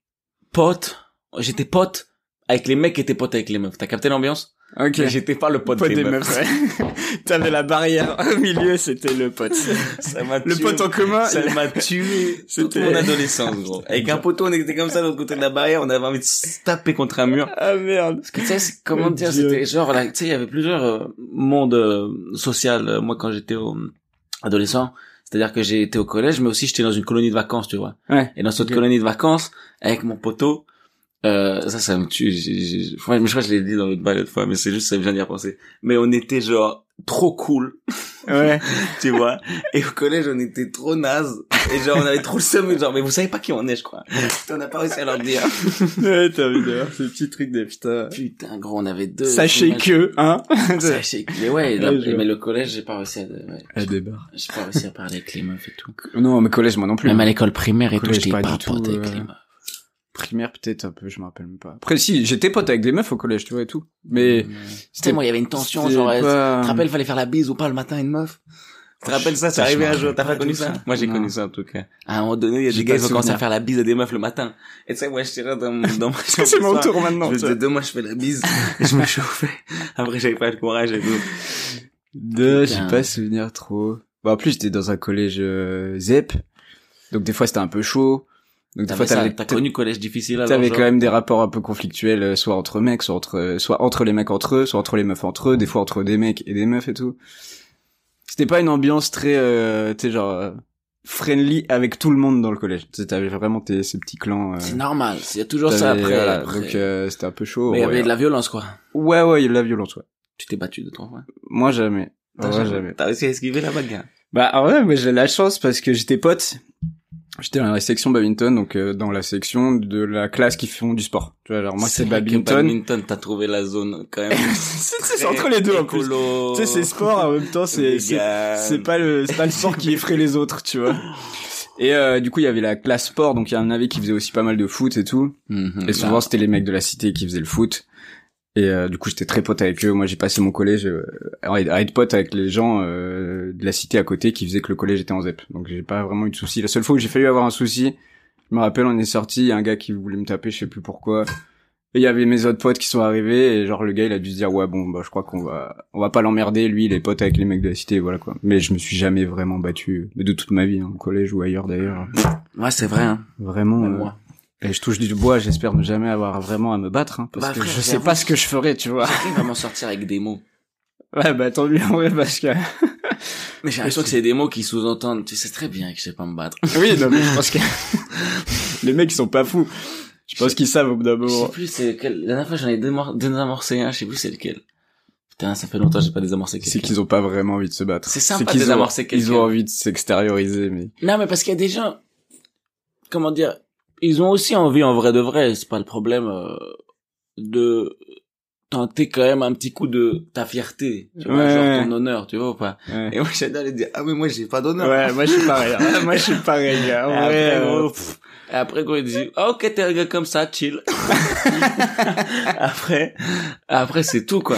C: potes. J'étais pote avec les mecs qui étaient potes avec les meufs. T'as capté l'ambiance?
A: Ok.
C: J'étais pas le pote,
A: Pote
C: des,
A: des
C: meufs.
A: meufs, ouais. T'avais la barrière au milieu, c'était le pote.
C: Ça m'a
A: Le
C: tué.
A: pote en commun,
C: Ça
A: il-
C: m'a tué toute
A: C'était-
C: mon adolescence, gros. Avec un poteau, on était comme ça de l'autre côté de la barrière, on avait envie de se taper contre un mur.
A: Ah merde.
C: Parce que tu sais, comment
A: Oh,
C: dire, c'était genre, là, tu sais, il y avait plusieurs euh, mondes euh, social. euh, moi, quand j'étais au, adolescent, c'est-à-dire que j'ai été au collège, mais aussi j'étais dans une colonie de vacances, tu vois.
A: Ouais.
C: Et dans cette colonie de vacances, avec mon poteau, euh, ça, ça me tue. Je crois que je l'ai dit dans l'autre bail l'autre fois, mais c'est juste, ça me vient d'y repenser. Mais on était genre trop cool,
A: Ouais.
C: tu vois? Et au collège, on était trop naze. Et genre, on avait trop le seum, genre, mais vous savez pas qui on est, je crois. Putain, on n'a pas réussi à leur dire.
A: ouais, t'as vu d'ailleurs ce petit truc des putain.
C: Putain, gros, on avait deux.
A: Sachez que, hein.
C: Sachez que, mais ouais, là,
A: Ouais, je
C: mais le collège, j'ai pas réussi à, ouais,
A: Elle débarque.
C: j'ai pas réussi à parler avec les meufs et tout.
A: Non, mais collège, moi non plus.
C: Même à l'école primaire et tout,
A: Collège,
C: j'étais
A: pas
C: pas,
A: du tout,
C: avec
A: euh,
C: les meufs.
A: Primaire, peut-être un peu, je me rappelle même pas. Après, si, j'étais pote avec des meufs au collège, tu vois, et tout. Mais,
C: Tu sais, moi, il y avait une tension,
A: c'était
C: genre,
A: pas-
C: tu te rappelles, fallait faire la bise ou pas le matin à une meuf? Tu te rappelles ça,
A: ça,
C: c'est
A: je
C: arrivé un jour, t'as pas connu ça? Moi, j'ai connu ça, en tout cas. À un moment donné, il y a des gars, ils ont commencé à faire la bise à des meufs le matin. Et tu sais, moi, j'étais là dans, mon- dans ma chambre.
A: c'est mon tour maintenant,
C: Je disais, demain, je fais la bise. Et je me chauffais. Après, j'avais pas le courage et tout.
A: De, j'ai
C: Putain.
A: pas souvenir trop. Bon, en plus, j'étais dans un collège euh, ZEP. Donc des fois c'était un peu chaud. Donc des fois t'avais
C: t'as connu collège difficile
A: T'avais quand même des rapports un peu conflictuels, euh, soit entre mecs, soit entre, euh, soit entre les mecs entre eux, soit entre les meufs entre eux, des fois entre des mecs et des meufs et tout. C'était pas une ambiance très, euh, tu sais, genre, euh, friendly avec tout le monde dans le collège. T'avais vraiment tes, ces petits clans. euh,
C: C'est normal, il y a toujours ça après.
A: voilà,
C: après.
A: Donc euh, c'était un peu chaud.
C: Mais il y avait de la violence quoi.
A: Ouais, ouais, il y a de la violence, ouais.
C: Tu t'es battu de toi, ouais.
A: Moi jamais.
C: T'as
A: Ouais, jamais.
C: T'as réussi à esquiver la bagarre.
A: Bah en vrai, moi j'ai la chance parce que j'étais pote. J'étais dans la section badminton, donc euh, dans la section de la classe qui font du sport. Tu vois, genre moi c'est badminton.
C: Badminton, t'as trouvé la zone quand même.
A: c'est c'est entre les deux en plus.
C: Écolo.
A: Tu sais, c'est sport en même temps, c'est c'est pas le c'est pas le sport qui effraie les autres, tu vois. Et euh, du coup, il y avait la classe sport, donc il y en avait qui faisaient aussi pas mal de foot et tout.
C: Mhm.
A: Et souvent,
C: Bah,
A: c'était les mecs de la cité qui faisaient le foot. Et euh, du coup, j'étais très pote avec eux. Moi, j'ai passé mon collège euh, à être pote avec les gens euh, de la cité à côté qui faisaient que le collège était en ZEP. Donc, j'ai pas vraiment eu de soucis. La seule fois où j'ai failli avoir un souci, je me rappelle, on est sorti, il y a un gars qui voulait me taper, je sais plus pourquoi. Et il y avait mes autres potes qui sont arrivés et genre le gars il a dû se dire ouais bon bah je crois qu'on va on va pas l'emmerder lui il est pote avec les mecs de la cité voilà quoi mais je me suis jamais vraiment battu de toute ma vie hein, au collège ou ailleurs d'ailleurs
C: Ouais, c'est vrai, hein.
A: vraiment euh,
C: moi.
A: Et je touche du bois, j'espère ne jamais avoir vraiment à me battre, hein, parce
C: Bah,
A: que
C: frère,
A: je sais pas ce que je ferais, tu vois.
C: J'arrive à m'en sortir avec des mots.
A: Ouais, bah tant mieux en vrai, parce que...
C: Mais j'ai l'impression que c'est des mots qui sous-entendent, tu sais très bien que je sais pas me battre.
A: oui, non mais je pense que... Les mecs, ils sont pas fous. Je pense qu'ils savent au bout d'un
C: Je sais
A: moment.
C: plus c'est lequel. La dernière fois, j'en ai désamorcé un, je sais plus c'est lequel. Putain, ça fait longtemps que j'ai pas désamorcé
A: C'est
C: quelqu'un.
A: qu'ils ont pas vraiment envie de se battre.
C: C'est sympa de désamorcer
A: ils ont envie de s'extérioriser, mais...
C: Non, mais parce qu'il y a des gens, comment dire, ils ont aussi envie en vrai de vrai, c'est pas le problème, euh, de tenter quand même un petit coup de ta fierté, tu vois,
A: Ouais.
C: genre ton honneur, tu vois ou pas.
A: Ouais,
C: Et moi, j'adore les dire, ah mais moi j'ai pas d'honneur.
A: ouais moi je suis pareil. hein. moi je suis pareil, gars.
C: Et
A: En
C: après,
A: vrai,
C: gros,
A: euh,
C: pff, et après, gros, il dit, ah, ok, t'es un gars comme ça, chill. après, après, c'est tout, quoi.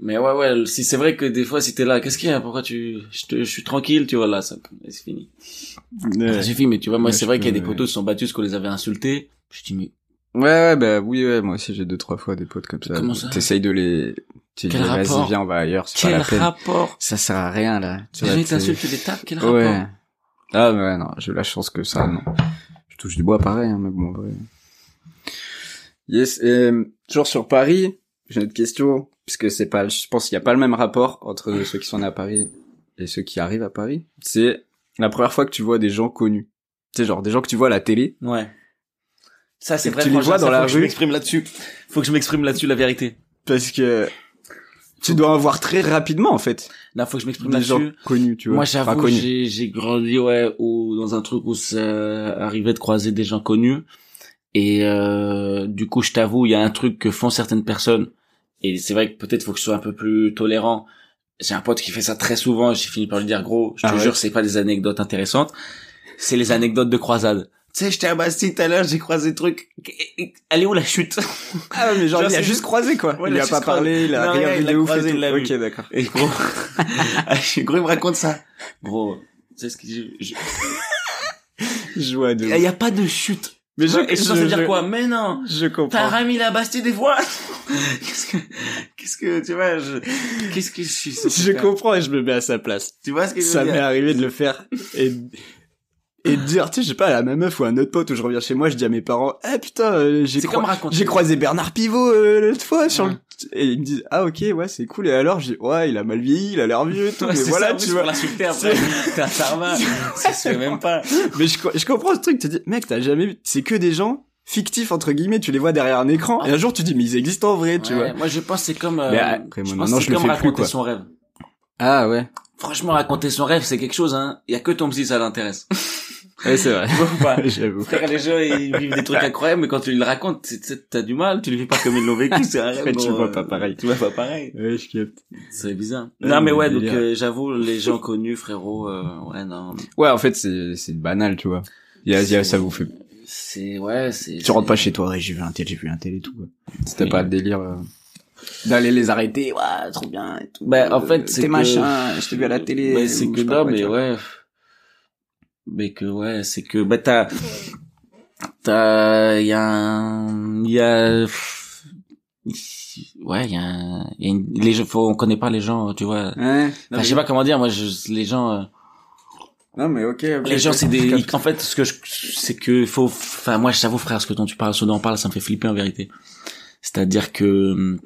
C: Mais ouais, ouais, si c'est vrai que des fois, si t'es là, qu'est-ce qu'il y a? Pourquoi tu, je, te- je suis tranquille, tu vois, là, ça, c'est fini.
A: ouais.
C: Ça suffit, mais tu vois, moi,
A: Ouais,
C: c'est vrai qu'il y a des
A: ouais.
C: potos qui sont battus parce qu'on les avait insultés. Je dis, mais
A: Ouais, ouais, bah oui, ouais, moi aussi j'ai deux, trois fois des potes comme ça.
C: Comment ça
A: T'essayes de les... Tu dis, vas-y, viens, on va ailleurs, c'est pas
C: quel
A: la peine.
C: rapport?
A: Ça sert à rien, là. Tu
C: Les gens, t'insultent, tu les tapes, quel
A: Ouais.
C: rapport?
A: Ah ouais, non, j'ai eu la chance que ça, non. Je touche du bois pareil, hein, mais bon, vrai. Yes, et euh, toujours sur Paris, j'ai une autre question, puisque c'est pas, je pense qu'il y a pas le même rapport entre ceux qui sont nés à Paris et ceux qui arrivent à Paris. C'est la première fois que tu vois des gens connus. Tu sais, genre des gens que tu vois à la télé.
C: Ouais. Ça, c'est vrai,
A: tu les vois dans
C: ça,
A: la
C: faut que je m'exprime là-dessus. Faut que je m'exprime là-dessus, la vérité.
A: Parce que tu dois en voir très rapidement, en fait.
C: Là, faut que je m'exprime
A: Des gens
C: là-dessus.
A: connus, tu vois.
C: Moi,
A: Enfin,
C: j'avoue,
A: connus.
C: j'ai, j'ai grandi, ouais, ou dans un truc où ça arrivait de croiser des gens connus. Et euh, du coup, je t'avoue, il y a un truc que font certaines personnes. Et c'est vrai que peut-être faut que je sois un peu plus tolérant. J'ai un pote qui fait ça très souvent. J'ai fini par lui dire, gros, je te
A: Ah ouais
C: jure, c'est pas des anecdotes intéressantes. C'est les anecdotes de croisade. Tu sais, j'étais à Bastille tout à l'heure, j'ai croisé le truc. Elle est où la chute?
A: Ah mais genre,
C: Genre,
A: il a
C: c'est-
A: juste croisé, quoi.
C: Ouais,
A: il
C: il a
A: pas parlé, il a rien vu
C: il a
A: de ouf
C: croisé,
A: et tout. Ok, d'accord.
C: Et gros, gros, il me raconte ça. Gros, tu sais ce que je, je-
A: vois de
C: il y a pas de chute.
A: Mais je,
C: Et ça
A: je-
C: veut dire
A: je-
C: quoi? Mais non.
A: Je
C: T'as
A: comprends.
C: rami la Bastille des fois Qu'est-ce que, qu'est-ce que, tu vois, je, qu'est-ce que je suis
A: Je comprends et je me mets à sa place.
C: Tu vois ce que je veux
A: Ça
C: dire?
A: m'est arrivé de le faire et et de dire, tu sais, je sais pas, la même meuf ou un autre pote où je reviens chez moi, je dis à mes parents, eh putain, euh, j'ai
C: C'est
A: j'ai croisé Bernard Pivot euh, l'autre fois sur
C: Ouais.
A: le... Et ils me disent, ah ok, ouais, c'est cool. Et alors, j'ai ouais, il a mal vieilli, il a l'air vieux et tout.
C: Ouais,
A: mais
C: c'est
A: voilà,
C: ça,
A: tu vois.
C: L'insulter après. Ça se fait même pas.
A: Mais je, je comprends ce truc, tu te dis, mec, t'as jamais vu, c'est que des gens fictifs, entre guillemets, tu les vois derrière un écran, et un jour tu dis, mais ils existent en vrai, tu vois.
C: Moi, je pense c'est comme, euh,
A: Mais après, moi,
C: je pense c'est comme
A: plus,
C: raconter son rêve.
A: Ah ouais.
C: Franchement, raconter son rêve, c'est quelque chose, hein. Il y a que ton psy, ça l'intéresse.
A: Ouais, c'est vrai.
C: Pas?
A: J'avoue.
C: Frère, les gens, ils vivent des trucs incroyables, mais quand tu le racontes, t'as du mal, tu le vis pas comme ils l'ont vécu, c'est un rêve.
A: Tu vois
C: euh,
A: pas pareil.
C: Tu vois pas pareil.
A: Ouais, je capte.
C: C'est bizarre.
A: Ouais,
C: non, mais ouais, donc, euh, j'avoue, les gens connus, frérot, euh, ouais, non.
A: Ouais, en fait, c'est, c'est banal, tu vois. Y a, il y a- ça vous fait
C: C'est, ouais, c'est...
A: Tu rentres pas chez toi, ouais, j'ai vu un tel, j'ai vu un tel et tout. quoi. C'était
C: Oui.
A: pas le délire euh, d'aller les arrêter, ouais, trop bien et tout.
C: Bah, en fait, c'est que-
A: machin, je t'ai vu à la télé.
C: Mais c'est que
A: je
C: non, mais ouais. Mais que ouais, c'est que bah t'as t'as il y a un il y a ouais il y a, un- y a une, les gens faut on connaît pas les gens tu vois
A: Ouais.
C: Enfin, je sais pas comment dire moi je, les gens euh,
A: Non, mais ok.
C: Les gens, c'est
A: je
C: des. En fait, ce que je, c'est que faut. Enfin, moi, j'avoue, frère, ce que dont tu parles, ce dont on parle, ça me fait flipper en vérité. C'est-à-dire que hum,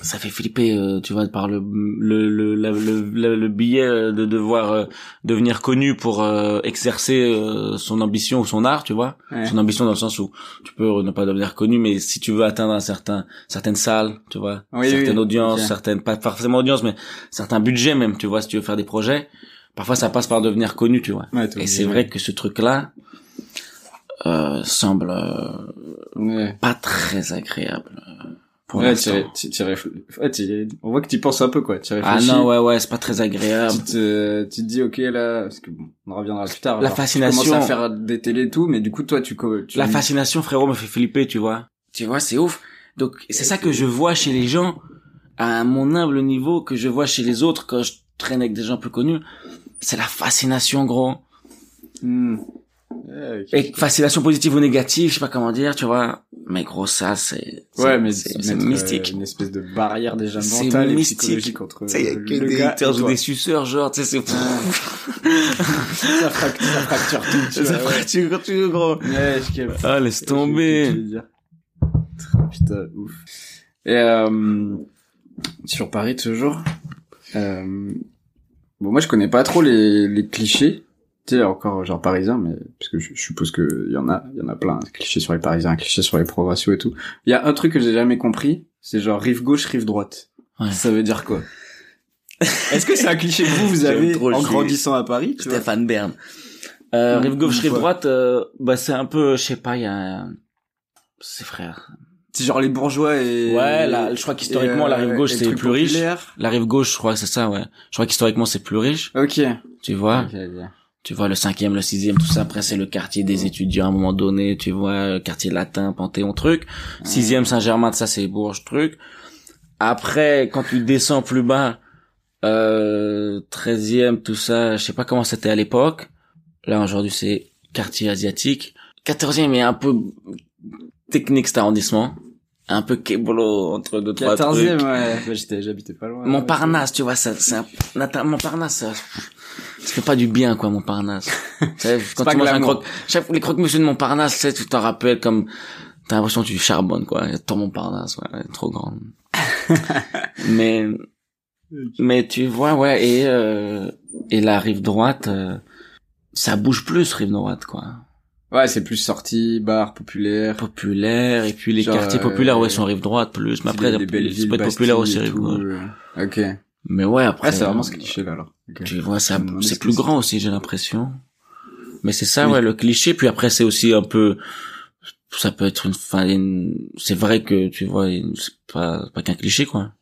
C: ça fait flipper, euh, tu vois, par le le le la- le, le, le billet euh, de devoir euh, devenir connu pour euh, exercer son ambition ou son art, tu vois.
A: Ouais.
C: Son ambition dans le sens où tu peux ne pas devenir connu, mais si tu veux atteindre un certain certaines salles, tu vois,
A: Oui,
C: certaines
A: oui,
C: audiences, certaines pas forcément audiences, mais certains budgets même, tu vois, si tu veux faire des projets. Parfois, ça passe par devenir connu, tu vois.
A: Ouais,
C: Et c'est vrai que ce truc-là euh, semble euh,
A: Ouais.
C: pas très agréable pour
A: Ouais, tu, tu, tu réfl- ouais, tu- on voit que tu penses un peu, quoi. Tu
C: Ah
A: réfléchis.
C: non, ouais, ouais, c'est pas très agréable.
A: Tu te, tu te dis, ok, là, parce que bon, on reviendra plus tard.
C: La
A: genre,
C: fascination-
A: Tu commences à faire des télés et tout, mais du coup, toi, tu, tu
C: La fascination, frérot, me fait flipper, tu vois. Tu vois, c'est ouf. Donc, c'est ça que je vois chez les gens, à mon humble niveau, que je vois chez les autres quand je traîne avec des gens plus connus. C'est la fascination, gros.
A: Hmm.
C: Et fascination positive ou négative, je sais pas comment dire, tu vois. Mais gros, ça, c'est, c'est-
A: Ouais, mais
C: c'est
A: c'est
C: c'est
A: mettre, euh,
C: mystique.
A: une espèce de barrière déjà
C: C'est
A: mentale et
C: mystique.
A: psychologique entre
C: Tu sais, y a que des haters ou suceurs, genre, tu sais, c'est...
A: ça, fracture, ça fracture tout, tu
C: Ça
A: vois,
C: fracture veux, gros.
A: Ouais, je capte.
C: Ah, laisse tomber.
A: veux dire. Putain, ouf. Et euh, sur Paris toujours. Euh, bon, moi je connais pas trop les, les clichés. Tu sais, encore genre parisiens, mais parce que je, je suppose que il y en a, il y en a plein. Des clichés sur les parisiens, clichés sur les provinciaux et tout. Il y a un truc que j'ai jamais compris, c'est genre rive gauche, rive droite.
C: Ouais.
A: Ça veut dire quoi? Est-ce que c'est un cliché que vous vous avez en
C: cliché.
A: grandissant à Paris tu vois?
C: Stéphane Bern. Euh,
A: Mmh,
C: rive gauche, rive droite, euh, bah c'est un peu, je sais pas, il y a, c'est frère.
A: C'est genre les bourgeois et
C: Ouais, là, je crois qu'historiquement, la rive
A: euh,
C: gauche, c'est plus riche. La rive gauche, je crois que c'est ça, ouais. Je crois qu'historiquement, c'est plus riche,
A: Ok.
C: tu vois. Tu vois, le cinquième, le sixième, tout ça. Après, c'est le quartier des étudiants à un moment donné, tu vois, le quartier latin, Panthéon, truc. Sixième, Saint-Germain, ça, c'est Bourges, truc. Après, quand tu descends plus bas, euh, treizième, tout ça, je sais pas comment c'était à l'époque. Là, aujourd'hui, c'est quartier asiatique. Quatorzième est un peu technique, cet arrondissement. Un peu keblo entre deux, trois
A: 14e,
C: trucs.
A: ouais. Bah, j'étais, j'habitais pas loin.
C: Montparnasse, tu vois, ça, c'est un, Nathan- Montparnasse, ça, ça fait pas du bien, quoi, Montparnasse. Quand
A: pas
C: tu manges un croque, chaque, les croque-monsieur de Montparnasse, tu t'en rappelles comme, t'as l'impression que tu charbonnes, quoi. Ton Montparnasse, ouais, elle est trop grande. mais, mais tu vois, ouais, et, euh, et la rive droite, euh, ça bouge plus, rive droite, quoi.
A: Ouais, c'est plus sorti, bar, populaire.
C: Populaire, et puis les
A: Genre,
C: quartiers
A: euh,
C: populaires, ouais, sont rive droite plus, mais après, peut être populaire aussi, rive gauche.
A: euh, Ok.
C: Mais ouais, après.
A: c'est vraiment
C: euh,
A: ce cliché là, alors.
C: Tu vois, ça,
A: ce
C: c'est plus grand aussi, j'ai l'impression. Mais c'est ça,
A: Oui.
C: ouais, le cliché. Puis après, c'est aussi un peu, ça peut être une, enfin, une- c'est vrai que, tu vois, une- c'est pas, pas qu'un cliché, quoi.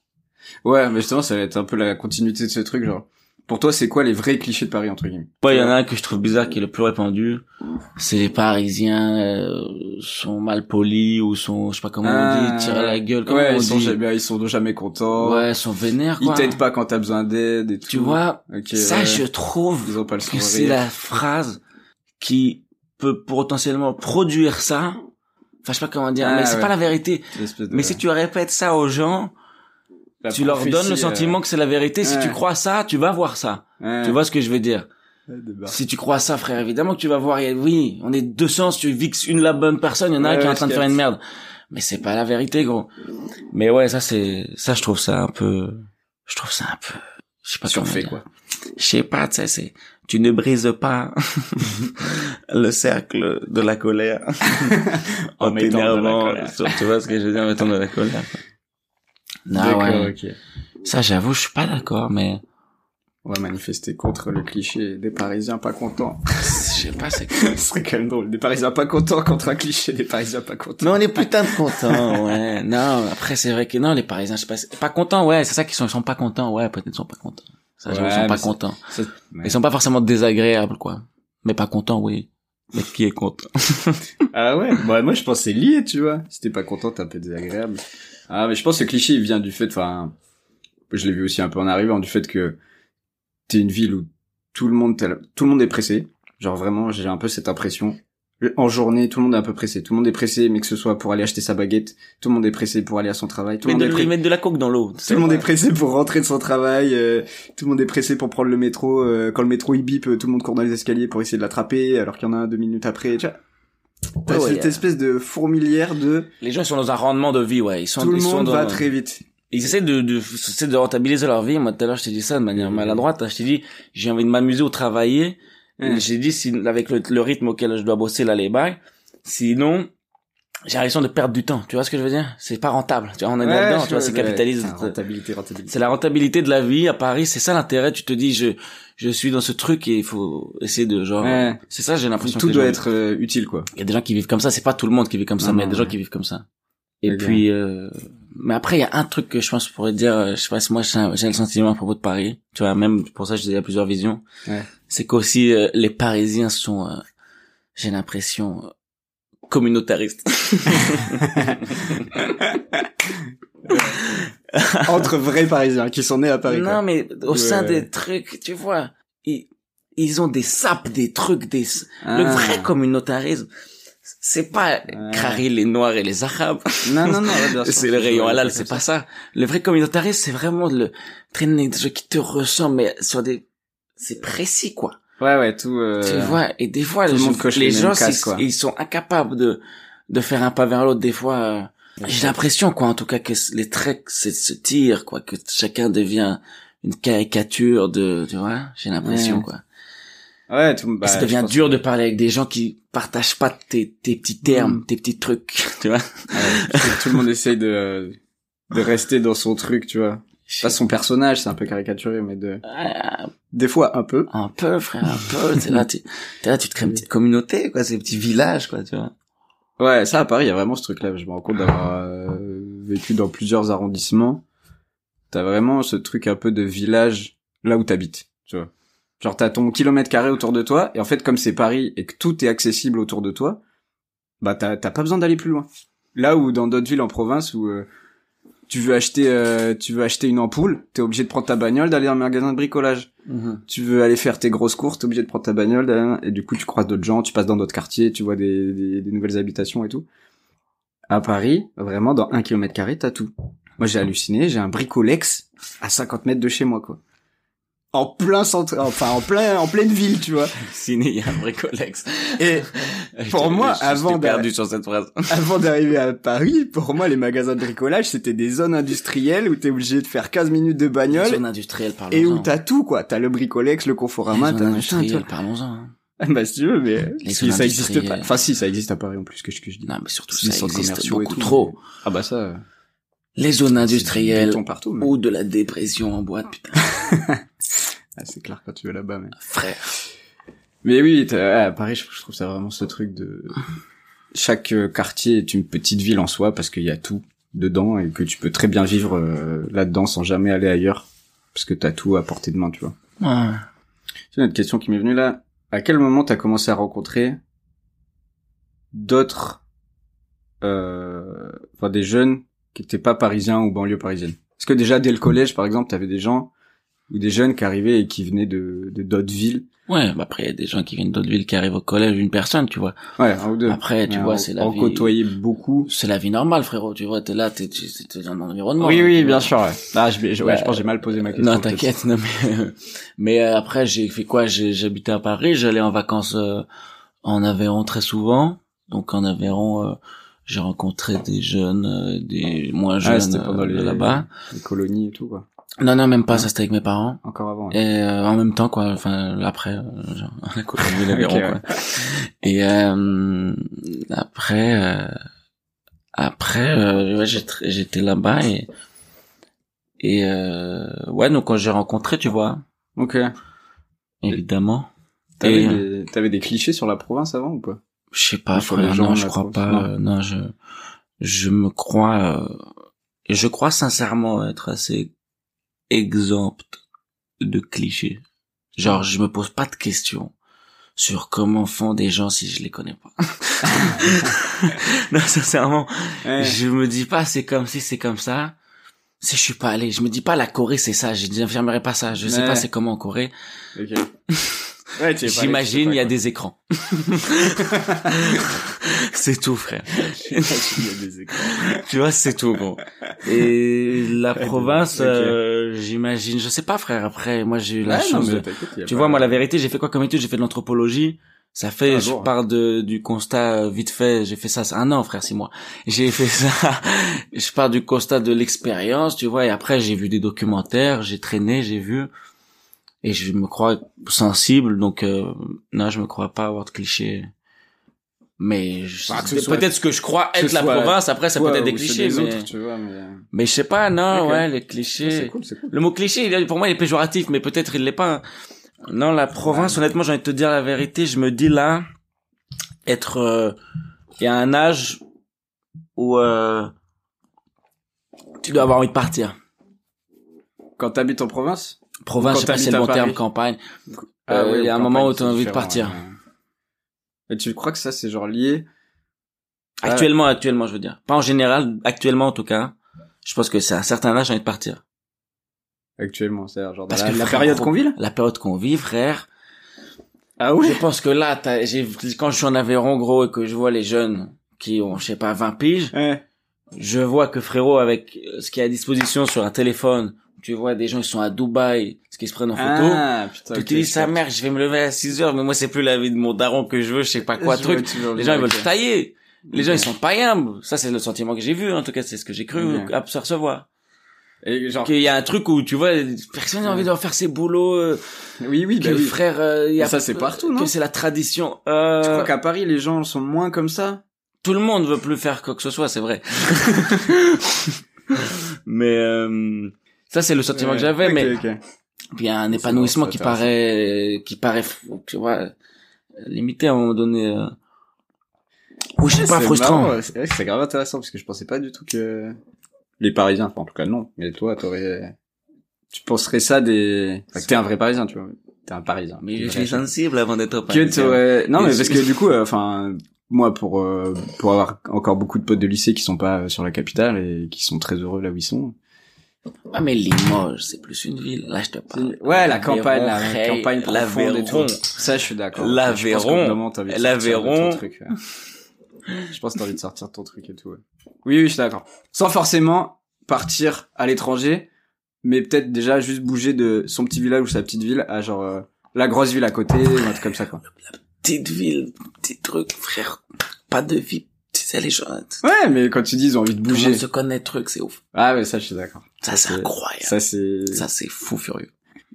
A: Ouais, mais justement, ça va être un peu la continuité de ce truc, genre. Pour toi, c'est quoi les vrais clichés de Paris, entre guillemets?
C: Ouais, il y en a un que je trouve bizarre qui est le plus répandu. C'est les Parisiens, euh, sont mal polis ou sont, je sais pas comment on dit, tirent à la gueule, comment
A: ouais,
C: on
A: ils sont
C: dit.
A: jamais, ils sont jamais contents.
C: Ouais, sont vénères,
A: Ils
C: quoi.
A: t'aident pas quand t'as besoin d'aide et tout.
C: Tu vois, ça,
A: ouais.
C: je trouve
A: Ils ont pas le
C: que c'est la phrase qui peut potentiellement produire ça. Enfin, je sais pas comment dire,
A: Ah,
C: mais c'est
A: ouais.
C: pas la vérité. Mais si tu répètes ça aux gens,
A: la
C: tu leur donnes le
A: euh,
C: sentiment que c'est la vérité. Si
A: ouais.
C: tu crois ça, tu vas voir ça.
A: ouais.
C: Tu vois ce que je veux dire? Si tu crois ça, frère, évidemment que tu vas voir. Oui, on est 200. Si tu vixes une la bonne personne, il y en a un qui est en train de faire une merde. Mais c'est pas la vérité, gros. Mais ouais, ça c'est, ça je trouve ça un peu, je trouve ça un peu, je sais pas
A: Surfait, quoi.
C: Je sais pas, tu sais, c'est, tu ne brises pas le cercle de la colère en,
A: En
C: t'énervant. Tu vois ce que je veux dire, en mettant de la colère.
A: D'accord,
C: ouais. Ça, j'avoue, je suis pas d'accord, mais
A: On va manifester contre le cliché des Parisiens pas contents.
C: je sais pas, c'est
A: Ce serait quand même drôle. Des Parisiens pas contents contre un cliché des Parisiens pas contents.
C: Mais on est putain de contents, ouais. Non, après, c'est vrai que non, les Parisiens, je sais pas, pas contents, ouais, c'est ça qu'ils sont, ils sont pas contents, ouais, peut-être ils sont pas contents. Ça,
A: Ouais,
C: ils sont pas contents.
A: Ça-
C: Ils sont pas forcément désagréables, quoi. Mais pas contents, oui. Mais qui est content?
A: Ah ouais Bah moi je c'est lié, tu vois. Si t'es pas content, t'es un peu désagréable. Ah mais je pense que ce cliché il vient du fait, enfin, je l'ai vu aussi un peu en arrivant, du fait que t'es une ville où tout le monde, tout le monde est pressé. Genre vraiment, j'ai un peu cette impression. en journée, tout le monde est un peu pressé. Tout le monde est pressé, mais que ce soit pour aller acheter sa baguette, tout le monde est pressé pour aller à son travail. Tout le
C: Mais
A: monde
C: de
A: est pressé.
C: mettre de la coke dans l'eau.
A: Tout le monde est pressé pour rentrer de son travail, euh, tout le monde est pressé pour prendre le métro, euh, quand le métro il bip, euh, tout le monde court dans les escaliers pour essayer de l'attraper, alors qu'il y en a un deux minutes après, tu vois. T'as
C: Ouais,
A: cette
C: euh,
A: espèce de fourmilière de
C: Les gens ils sont dans un rendement de vie, ouais. Ils sont,
A: tout le
C: ils sont
A: monde
C: dans-
A: va très vite.
C: Ils essaient de, de, essaient de rentabiliser leur vie. Moi, tout à l'heure, je t'ai dit ça de manière maladroite. hein. Je t'ai dit, j'ai envie de m'amuser ou travailler. J'ai dit, si, avec le, le rythme auquel je dois bosser là, les bails, sinon, j'ai l'impression de perdre du temps. Tu vois ce que je veux dire? C'est pas rentable. Tu vois, on est
A: Ouais,
C: là-dedans, tu vois, c'est capitalisme.
A: Rentabilité, rentabilité.
C: C'est la rentabilité de la vie à Paris. C'est ça l'intérêt. Tu te dis, je, je suis dans ce truc et il faut essayer de, genre,
A: Ouais.
C: c'est ça, j'ai l'impression
A: Tout
C: que
A: doit
C: gens-
A: être euh, utile, quoi.
C: il y a des gens qui vivent comme ça, c'est pas tout le monde qui vit comme ça,
A: Non,
C: mais il y a des gens qui vivent comme ça. Et puis, euh, mais après, il y a un truc que je pense que je pourrais dire, euh, je sais pas si moi j'ai le sentiment à propos de Paris, tu vois, même pour ça je dis il y a plusieurs visions,
A: Ouais.
C: c'est qu'aussi euh, les Parisiens sont, euh, j'ai l'impression, communautaristes.
A: Entre vrais Parisiens qui sont nés à Paris.
C: non,
A: quoi.
C: mais au sein
A: Ouais.
C: des trucs, tu vois, ils, ils ont des sapes, des trucs, des, le
A: Ah.
C: vrai communautarisme. C'est pas
A: Ouais.
C: carrer les noirs et les arabes.
A: Non, non, non.
C: c'est le rayon halal, c'est pas ça. Le vrai communautarisme, c'est vraiment le traîner des gens qui te ressemblent, mais sur des, c'est précis, quoi.
A: Ouais, ouais, tout. Euh...
C: Tu vois, et des fois, les, gens- les
A: cases,
C: ils- ils sont incapables de, de faire un pas vers l'autre, des fois, euh, j'ai l'impression, quoi, en tout cas, que les traits se, tirent, quoi, que chacun devient une caricature de, tu vois, j'ai l'impression,
A: Ouais.
C: quoi.
A: Ouais, tout. Bah,
C: ça devient dur de parler avec des gens qui partagent pas tes, tes petits termes,
A: Mm.
C: tes petits trucs, tu vois.
A: Ouais, tout le monde essaye de de rester dans son truc, tu vois. Pas son personnage, c'est un peu caricaturé, mais de
C: Ah,
A: des fois un peu.
C: Un peu, frère, un peu. T'es là, tu, t'es là, tu te crées une petite communauté, quoi, ces petits villages, quoi, tu vois.
A: Ouais, ça à Paris, il y a vraiment ce truc-là. Je me rends compte d'avoir euh, vécu dans plusieurs arrondissements. T'as vraiment ce truc un peu de village là où t'habites, tu vois. Genre t'as ton kilomètre carré autour de toi, et en fait comme c'est Paris et que tout est accessible autour de toi, bah t'as t'as pas besoin d'aller plus loin. Là où dans d'autres villes en province où euh, tu veux acheter euh, tu veux acheter une ampoule, t'es obligé de prendre ta bagnole, d'aller dans un magasin de bricolage. Tu veux aller faire tes grosses courses, t'es obligé de prendre ta bagnole, et du coup tu croises d'autres gens, tu passes dans d'autres quartiers, tu vois des, des, des nouvelles habitations et tout. À Paris, vraiment dans un kilomètre carré, t'as tout. Moi j'ai halluciné, j'ai un bricolex à 50 mètres de chez moi quoi. En plein centre, enfin en plein en pleine ville, tu vois.
C: Ciné, il y a un bricolex.
A: Et Pour moi, avant
C: perdu sur cette phrase.
A: avant d'arriver à Paris, pour moi les magasins de bricolage c'était des zones industrielles où t'es obligé de faire 15 minutes de bagnole
C: Zone industrielle, parlons-en.
A: et où t'as tout quoi. T'as le bricolex, le Conforama, t'as
C: zones
A: machin,
C: parlons-en.
A: Bah si tu veux, mais si, ça existe pas. Enfin si, ça existe à Paris en plus, que je, que je dis?
C: Non, mais surtout, ça existe beaucoup
A: tout,
C: trop.
A: mais- Ah bah ça.
C: Les zones industrielles
A: partout. Mais...
C: ou de la dépression en boîte, putain.
A: Ah, c'est clair quand tu vas là-bas. Mais,
C: Frère.
A: mais oui, ouais, à Paris, je, trouve ça vraiment ce truc de chaque euh, quartier est une petite ville en soi parce qu'il y a tout dedans et que tu peux très bien vivre euh, là-dedans sans jamais aller ailleurs parce que t'as tout à portée de main, tu vois.
C: Ouais.
A: C'est une autre question qui m'est venue là. À quel moment t'as commencé à rencontrer d'autres, euh, enfin des jeunes qui étaient pas parisiens ou banlieue parisienne? Parce que déjà dès le collège, par exemple, t'avais des gens ou des jeunes qui arrivaient et qui venaient de de d'autres villes.
C: Ouais, bah après, il y a des gens qui viennent d'autres villes qui arrivent au collège, une personne, tu vois.
A: Ouais, un ou deux.
C: Après, tu vois, c'est la
A: on
C: vie.
A: côtoyait beaucoup.
C: C'est la vie normale, frérot. Tu vois, t'es là, t'es, t'es, dans un environnement.
A: Oui,
C: hein,
A: oui, bien
C: vois.
A: sûr. Ouais. Ah, je, je, ouais,
C: Bah,
A: je pense que j'ai mal posé ma question.
C: Non, t'inquiète, non mais mais euh, après j'ai fait quoi? J'habitais à Paris, j'allais en vacances euh, en Aveyron très souvent. Donc en Aveyron, euh, j'ai rencontré des jeunes, euh, des moins
A: Ah,
C: jeunes
A: les
C: de là-bas.
A: les colonies et tout quoi.
C: Non non, même pas, ça c'était avec mes parents.
A: Encore avant. ouais.
C: Et euh, en même temps quoi, enfin après euh, genre la
A: ouais.
C: quoi. Et euh, après euh, après euh, ouais, j'étais là-bas et et euh, ouais donc quand j'ai rencontré tu vois
A: Ok.
C: évidemment
A: T'avais des, t'avais des clichés sur la province avant ou pas?
C: Je sais pas, frère, non, je crois pas.
A: non.
C: Non, je, je me crois, euh, je crois sincèrement être assez exempt de clichés. Genre, je me pose pas de questions sur comment font des gens si je les connais pas. non, sincèrement,
A: Ouais.
C: je me dis pas c'est comme si c'est comme ça. Si je suis pas allé, je me dis pas la Corée c'est ça, je n'affirmerai pas ça. Je sais
A: Ouais.
C: pas c'est comment en Corée.
A: Ok. Ouais,
C: J'imagine, il y a des écrans. c'est tout, frère.
A: J'imagine, il y a des écrans.
C: Tu vois, c'est tout, gros. Et la province, euh, j'imagine, je sais pas, frère. Après, moi, j'ai eu la
A: Ouais,
C: chance de... Tu
A: pas-
C: vois, moi, la vérité, j'ai fait quoi comme étude? J'ai fait de l'anthropologie. Ça fait,
A: Ah,
C: je
A: lourd.
C: pars de, du constat euh, vite fait, j'ai fait ça, c'est un an, frère, six mois. J'ai fait ça, je pars du constat de l'expérience, tu vois, et après, j'ai vu des documentaires, j'ai traîné, j'ai vu, et je me crois sensible, donc, euh, non, je me crois pas avoir de clichés. Mais je-
A: Bah,
C: peut-être ce que je crois être la
A: soit
C: province, après, ça peut être des clichés,
A: des
C: mais,
A: autres, tu vois, mais...
C: mais je sais pas, non, ouais, les
A: C'est
C: clichés.
A: cool, c'est cool.
C: Le mot cliché, pour moi, il est péjoratif, mais peut-être il l'est pas. Non, la province, honnêtement, j'ai envie de te dire la vérité, je me dis là, être, euh, il y a un âge où euh, tu dois avoir envie de partir.
A: Quand t'habites en province?
C: Province, je sais pas c'est le bon terme, campagne.
A: Ah
C: Euh,
A: ouais,
C: il y a un moment où t'as
A: c'est
C: envie de partir.
A: ouais. Et tu crois que ça, c'est genre lié.
C: Actuellement, actuellement, je veux dire. Pas en général, actuellement en tout cas. Je pense que c'est à un certain âge, j'ai envie de partir.
A: actuellement C'est-à-dire, genre, dans
C: Parce
A: la,
C: que
A: la
C: frère,
A: période qu'on vit là
C: La période qu'on vit, frère.
A: Ah
C: Je pense que là, t'as- j'ai, quand je suis en Aveyron, gros, et que je vois les jeunes qui ont, je sais pas, 20 piges,
A: Ouais.
C: je vois que frérot, avec ce qui est à disposition sur un téléphone, tu vois des gens qui sont à Dubaï, ce qu'ils se prennent en photo.
A: Ah, putain.
C: tu
A: ok,
C: te dis, sa mère, je vais me lever à 6 heures, mais moi, c'est plus la vie de mon daron que je veux, je sais pas quoi,
A: Je
C: truc.
A: veux
C: Les gens, ils veulent tailler. Les gens, ils sont païens. Ça, c'est le sentiment que j'ai vu, en tout cas, c'est ce que j'ai cru
A: Ok.
C: apercevoir.
A: Et genre,
C: Qu'il y a un truc où, tu vois, personne n'a envie de faire ses boulots, euh,
A: oui, oui,
C: que
A: bah oui.
C: frère, euh, il y a,
A: ça, c'est partout, non
C: Que c'est la tradition. Euh,
A: Tu crois qu'à Paris, les gens sont moins comme ça
C: tout le monde veut plus faire quoi que ce soit, c'est vrai. mais euh, ça c'est le sentiment que j'avais,
A: Ok,
C: mais
A: ok.
C: puis il y a un
A: C'est
C: épanouissement qui
A: c'est
C: paraît, qui paraît, tu vois, limité à un moment donné. Euh... Ou je sais pas
A: C'est
C: frustrant.
A: C'est vrai que c'est grave intéressant parce que je pensais pas du tout que les Parisiens, enfin en tout cas non, mais toi t'aurais, tu penserais ça des, enfin, que t'es un vrai Parisien, tu vois, t'es un Parisien.
C: Mais je suis sensible avant d'être
A: que
C: parisien.
A: t'aurais, non mais parce que du coup, euh, enfin moi pour euh, pour avoir encore beaucoup de potes de lycée qui sont pas euh, sur la capitale et qui sont très heureux là où ils sont.
C: Ah mais Limoges, c'est plus une ville. Là je te parle.
A: Ouais, la campagne, la
C: L'Aveyron,
A: campagne profonde et tout. Ça, je suis d'accord.
C: L'Aveyron. L'Aveyron.
A: Je pense que t'as envie de sortir ton truc et tout, ouais. Oui, oui, je suis d'accord. Sans forcément partir à l'étranger, mais peut-être déjà juste bouger de son petit village ou sa petite ville à genre euh, la grosse ville à côté, ou un truc comme ça, quoi.
C: Petite ville, petit truc, frère. Pas de vie. Sais les gens.
A: Ouais, mais quand tu dis ils ont envie de
C: Tout le
A: bouger.
C: monde se connaît, truc, c'est ouf.
A: Ah, ouais, ça, je suis d'accord.
C: Ça c'est incroyable.
A: Ça, c'est...
C: Ça c'est fou furieux.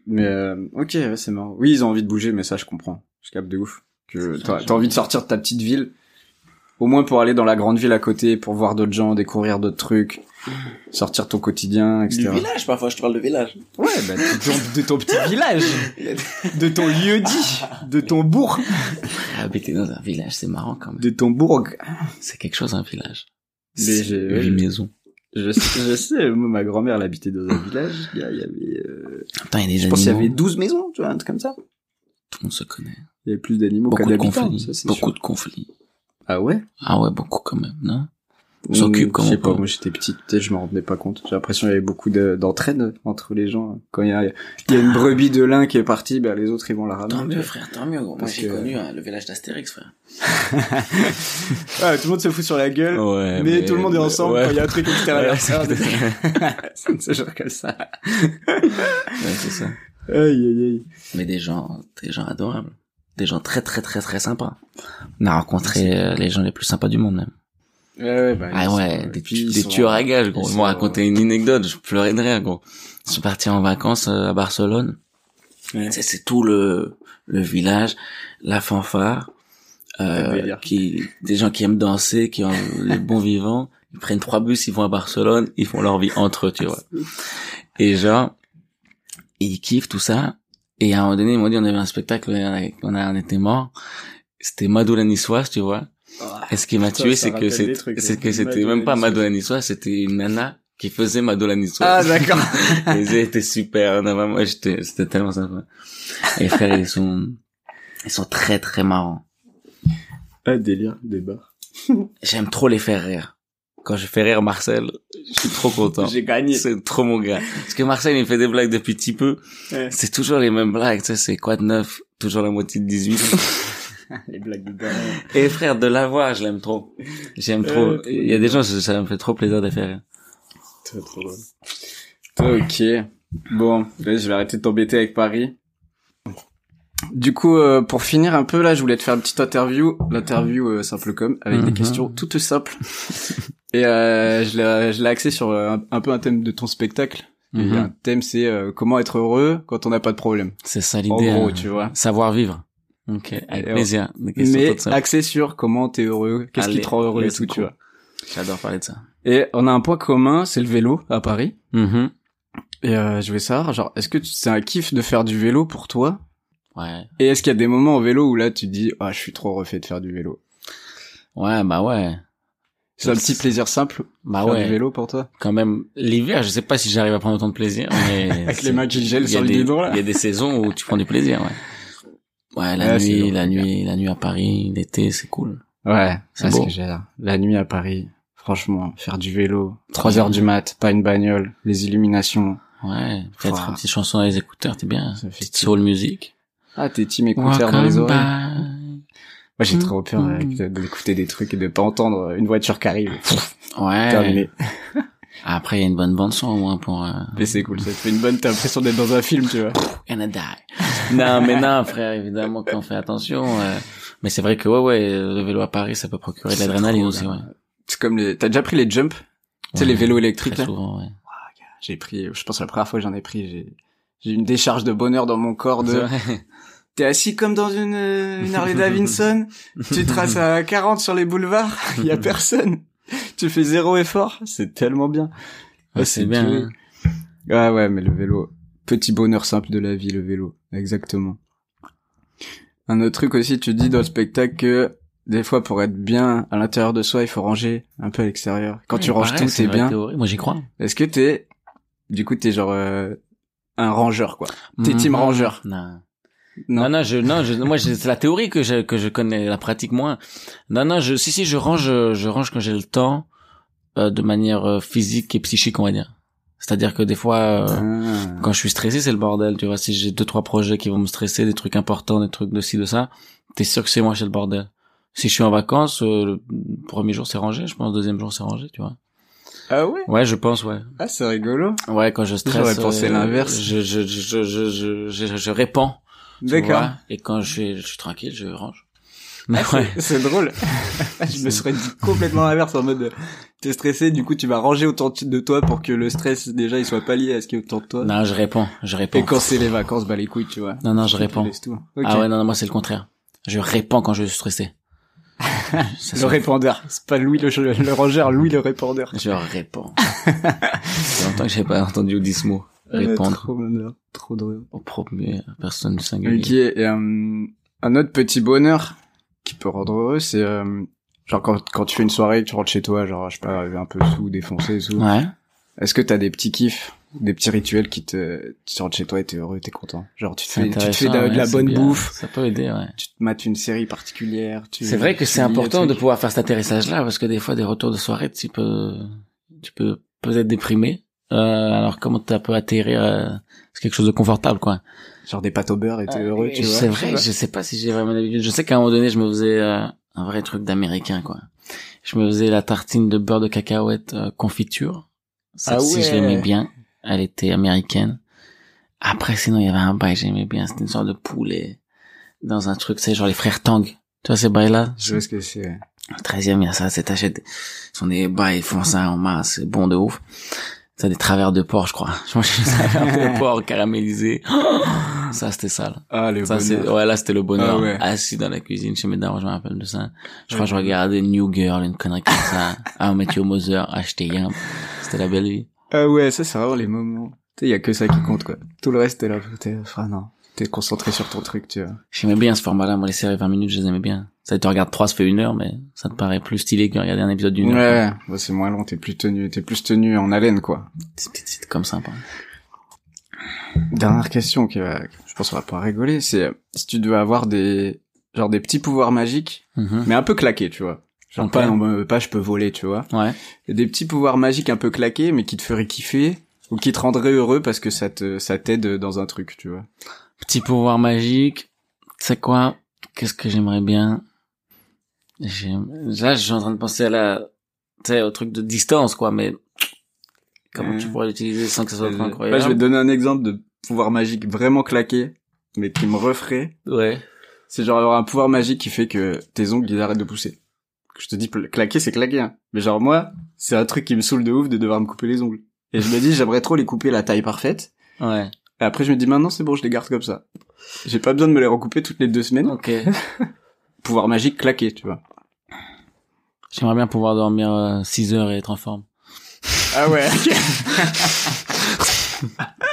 A: Mais, euh, ok, ouais, c'est marrant. Oui, ils ont envie de bouger, mais ça, je comprends. Je capte de ouf. Que t'as envie de sortir de ta petite ville. Au moins pour aller dans la grande ville à côté, pour voir d'autres gens, découvrir d'autres trucs, sortir ton quotidien, etc.
C: Du village, parfois, je te parle de village.
A: Ouais, bah, de ton, de ton petit village. De ton lieu dit. De ton bourg.
C: Habiter dans un village, c'est marrant quand même.
A: De ton bourg.
C: C'est quelque chose, un village.
A: J'ai-
C: une maison.
A: Je sais, je sais, ma grand-mère, elle habitait dans un village. Il y, avait, euh,
C: Attends, il y a des
A: je pense qu'il y avait 12 maisons, tu vois, un truc comme ça.
C: Tout le monde se connaît.
A: Il y avait plus d'animaux qu'à
C: Beaucoup de conflits.
A: ça,
C: Beaucoup de conflits.
A: Ah ouais?
C: Ah ouais, beaucoup quand même, non? On s'occupe comme
A: Je sais pas, moi j'étais petite, peut-être je m'en rendais pas compte. J'ai l'impression qu'il y avait beaucoup de- d'entraide entre les gens. Quand il y a, il y a une brebis de l'un qui est partie, ben les autres ils vont la ramener.
C: Tant mieux, frère, tant mieux. gros. Moi, j'ai
A: que-
C: connu hein, le village d'Astérix, frère.
A: Ouais, tout le monde se fout sur la gueule,
C: Ouais,
A: mais, tout le monde est ensemble
C: ouais.
A: quand il y a un truc extérieur.
C: Ouais, c'est
A: ce genre comme ça.
C: Ouais, c'est ça.
A: Aïe aïe aïe.
C: Mais des gens, des gens adorables. Des gens très, très, très, très sympas. On a rencontré euh, les gens les plus sympas du monde, même.
A: Ouais, ouais, bah,
C: Ah ouais,
A: sont-
C: des, tueurs à gages, gros.
A: ils sont-
C: raconté une anecdote, je pleurais de rire, gros. Ils sont partis en vacances euh, à Barcelone.
A: Ouais.
C: C'est, c'est tout le, le village, la fanfare, euh, qui, des gens qui aiment danser, qui ont les bons vivants. Ils prennent trois bus, ils vont à Barcelone, ils font leur vie entre eux, tu vois. Et genre, ils kiffent tout ça. Et à un moment donné, ils m'ont dit, on avait un spectacle, on, a- on, était mort. C'était Madou la Niçoise, tu vois. Et ce qui m'a tué, c'est que c'est c'est
A: hein.
C: que c'était même pas. Madou la Niçoise, c'était une nana qui faisait Madou la
A: Ah
C: Niçoise.
A: d'accord.
C: Et ils étaient super. Non, moi, j'étais, c'était tellement sympa. Et frère, ils sont, ils sont très très marrants.
A: Ah délire, débat.
C: J'aime trop les faire rire. Quand je fais rire Marcel, je suis trop content.
A: J'ai gagné.
C: C'est trop mon gars. Parce que Marcel, il fait des blagues depuis petit peu.
A: Ouais.
C: C'est toujours les mêmes blagues, tu sais, c'est quoi de neuf? toujours la moitié de 18.
A: Les blagues de dingue.
C: Et frère, de l'avoir, je l'aime trop. J'aime trop.
A: Euh,
C: Il y a des gens, ça ça me fait trop plaisir de faire rire.
A: Trop, trop drôle. Ok. Bon, je vais arrêter de t'embêter avec Paris. Du coup, euh, pour finir un peu là, je voulais te faire une petite interview, l'interview euh, simple comme, avec des
C: Mhm.
A: questions toutes simples. Et euh, je l'ai, je l'ai axé sur euh, un, un peu un thème de ton spectacle. Et
C: Mhm.
A: un thème, c'est euh, comment être heureux quand on n'a pas de problème.
C: C'est ça
A: En
C: l'idée.
A: gros,
C: hein.
A: tu vois.
C: Savoir vivre. Ok, avec
A: Et
C: plaisir.
A: Mais axé sur comment t'es heureux, qu'est-ce qui te rend heureux et tout, tu vois.
C: J'adore parler de ça.
A: Et on a un point commun, c'est le vélo à Paris.
C: Mhm.
A: Et euh, je vais savoir, genre, est-ce que tu- c'est un kiff de faire du vélo pour toi
C: Ouais.
A: Et est-ce qu'il y a des moments au vélo où là tu te dis ah je suis trop refait de faire du vélo?
C: Ouais, bah ouais.
A: C'est un petit plaisir simple
C: Bah
A: faire
C: ouais.
A: du vélo pour toi?
C: Quand même, l'hiver, je sais pas si j'arrive à prendre autant de plaisir, mais...
A: Avec les mains qui gèlent
C: il y a
A: sur le guidon là.
C: Il y a des saisons où tu prends du plaisir, ouais. Ouais, la
A: Ouais,
C: nuit, la nuit, la nuit à Paris, l'été, c'est cool.
A: Ouais,
C: C'est
A: ce que j'ai là. La nuit à Paris, franchement, faire du vélo, 3 heures du mat, pas une bagnole, les illuminations.
C: Ouais, peut-être une petite chanson dans les écouteurs, t'es bien. Petite soul music.
A: Ah t'es team écouteur dans les oreilles. Moi j'ai trop peur
C: Mm.
A: avec de- d'écouter des trucs et de pas entendre une voiture qui arrive.
C: Ouais.
A: Terminé.
C: Après, il y a une bonne bande son au moins pour euh,
A: Mais c'est cool, ça te fait une bonne, t'as l'impression d'être dans un film, tu vois.
C: Die. non, mais non, frère, évidemment qu'on fait attention. euh, mais c'est vrai que ouais, ouais, le vélo à Paris, ça peut procurer de l'adrénaline aussi, ouais.
A: C'est comme les, t'as déjà pris les jumps? Tu sais,
C: Ouais,
A: les vélos électriques,
C: Très
A: là?
C: souvent, ouais.
A: J'ai pris, je pense que la première fois que j'en ai pris, j'ai, j'ai une décharge de bonheur dans mon corps de, t'es assis comme dans une, euh, une Harley Davidson, tu traces à 40 sur les boulevards, il y a personne. Tu fais zéro effort, c'est tellement bien.
C: Ouais,
A: Ouais,
C: c'est bien.
A: dur.
C: hein.
A: Ouais, ouais, mais le vélo, petit bonheur simple de la vie, le vélo. Exactement. Un autre truc aussi, tu dis dans le spectacle que, des fois, pour être bien à l'intérieur de soi, il faut ranger un peu à l'extérieur. Quand tu ranges
C: pareil,
A: tout,
C: c'est
A: t'es bien.
C: théorie. Moi, j'y crois.
A: Est-ce que t'es, du coup, t'es genre, euh, un rangeur, quoi. T'es team
C: Mhm.
A: rangeur.
C: Non.
A: Non.
C: Non, non, je, non, je, moi, c'est la théorie que je, que je connais, la pratique moins. Non, non, je, si, si, je range, je range quand j'ai le temps, euh, de manière euh, physique et psychique, on va dire. C'est-à-dire que des fois, euh,
A: Ah.
C: quand je suis stressé, c'est le bordel, tu vois. Si j'ai deux, trois projets qui vont me stresser, des trucs importants, des trucs de ci, de ça, t'es sûr que c'est moi, c'est le bordel. Si je suis en vacances, euh, le premier jour c'est rangé, je pense, le deuxième jour c'est rangé, tu vois.
A: Ah ouais?
C: Ouais, je pense, ouais.
A: Ah, c'est rigolo.
C: Ouais, quand je stresse,
A: J'aurais pensé
C: euh,
A: l'inverse.
C: Je, je, je, je, je, répands.
A: D'accord.
C: Et quand je suis, je suis tranquille, je range.
A: Ah, c'est-
C: ouais.
A: C'est drôle. je me serais dit complètement l'inverse en mode, t'es stressé, du coup tu vas ranger autant de toi pour que le stress déjà il soit pas lié à ce qui est autour de toi.
C: Non, je réponds, je réponds.
A: Et quand c'est les vacances, bah les couilles, tu vois.
C: Non, non, je réponds.
A: laisses tout. Ok.
C: Ah ouais, non, non, moi c'est le contraire. Je réponds quand je suis stressé.
A: Le répondeur. C'est pas Louis le, le rangeur, Louis le répondeur.
C: Je réponds. C'est longtemps que j'ai pas entendu ce mot. Répondre
A: Trop bonheur. Trop drôle.
C: au premier personne singulier.
A: Ok, et euh, un autre petit bonheur qui peut rendre heureux, c'est euh, genre quand, quand tu fais une soirée, que tu rentres chez toi, genre je sais pas, un peu sous, défoncé tout.
C: Ouais.
A: Est-ce que t'as des petits kiffs, des petits rituels qui te, tu rentres chez toi et t'es heureux, t'es content. Genre tu te fais, tu te fais de, de la bonne
C: bien.
A: bouffe,
C: Ça peut aider, ouais.
A: tu te mates une série particulière. tu-
C: C'est vrai que c'est important de pouvoir faire cet atterrissage-là parce que des fois des retours de soirée, tu peux, tu peux peut-être déprimé. Euh, alors comment tu peux atterrir euh, C'est quelque chose de confortable, quoi.
A: Genre des pâtes au beurre et t'es heureux, tu vois.
C: C'est vrai, je sais pas si j'ai vraiment l'habitude. Je sais qu'à un moment donné, je me faisais euh, un vrai truc d'américain, quoi. Je me faisais la tartine de beurre de cacahuète euh, confiture.
A: Ah
C: Celle-ci, je l'aimais bien. Elle était américaine. Après, sinon, il y avait un bail, j'aimais bien. C'était une sorte de poulet dans un truc, c'est genre les frères Tang. Tu vois ces bails-là?
A: Je vois ce que c'est. ouais.
C: Le 13e, il y a ça, c'est t'achètes, ce sont des bails, ils font ça en masse, c'est bon de ouf. C'est des travers de porc, je crois. Je mange des travers de porc caramélisés. Ça, c'était ça, là.
A: Ah, le
C: Ça, c'est,
A: bonheur.
C: ouais, là, c'était le bonheur.
A: Ah ouais.
C: Assis dans la cuisine chez mes darons, je me rappelle de ça. Je crois que je regardais New Girl, une connerie comme ça. Ah, Matthew Mother, acheter Yamp. C'était la belle vie.
A: Ah ouais, ça c'est vraiment les moments. Tu sais, y a que ça qui compte, quoi. Tout le reste, t'es là, t'es, enfin non. T'es concentré sur ton truc, tu vois.
C: J'aimais bien ce format-là. Moi, les séries 20 minutes, je les aimais bien. Ça, tu regardes 3, ça fait une heure, mais ça te paraît plus stylé que regarder un épisode d'une heure.
A: Ouais, ouais, c'est moins long, t'es plus tenu, t'es plus tenu en haleine, quoi.
C: C'est, comme ça, hein.
A: Dernière question qui va, je pense qu'on va pouvoir rigoler, c'est euh, si tu devais avoir des, genre des petits pouvoirs magiques,
C: Mhm.
A: mais un peu claqués, tu vois. Genre
C: Ok.
A: pas, non, pas je peux voler, tu vois.
C: Ouais.
A: Et des petits pouvoirs magiques un peu claqués, mais qui te feraient kiffer, ou qui te rendraient heureux parce que ça te, ça t'aide dans un truc, tu vois.
C: Petit pouvoir magique, C'est quoi? Qu'est-ce que j'aimerais bien? J'aime- Là, je suis en train de penser à la, tu sais, au truc de distance, quoi. Mais comment
A: Ouais.
C: tu pourrais l'utiliser sans que ça soit
A: Là,
C: incroyable?
A: Je vais te donner un exemple de pouvoir magique vraiment claqué, mais qui me referait.
C: Ouais.
A: C'est genre avoir un pouvoir magique qui fait que tes ongles ils arrêtent de pousser. Je te dis claquer c'est claquer hein. Mais genre moi, c'est un truc qui me saoule de ouf de devoir me couper les ongles. Et je me dis j'aimerais trop les couper la taille parfaite.
C: Ouais.
A: Et après je me dis maintenant c'est bon, je les garde comme ça. J'ai pas besoin de me les recouper toutes les deux semaines.
C: Ok.
A: Pouvoir magique claquer, tu vois.
C: J'aimerais bien pouvoir dormir 6 heures et être en forme.
A: Ah ouais.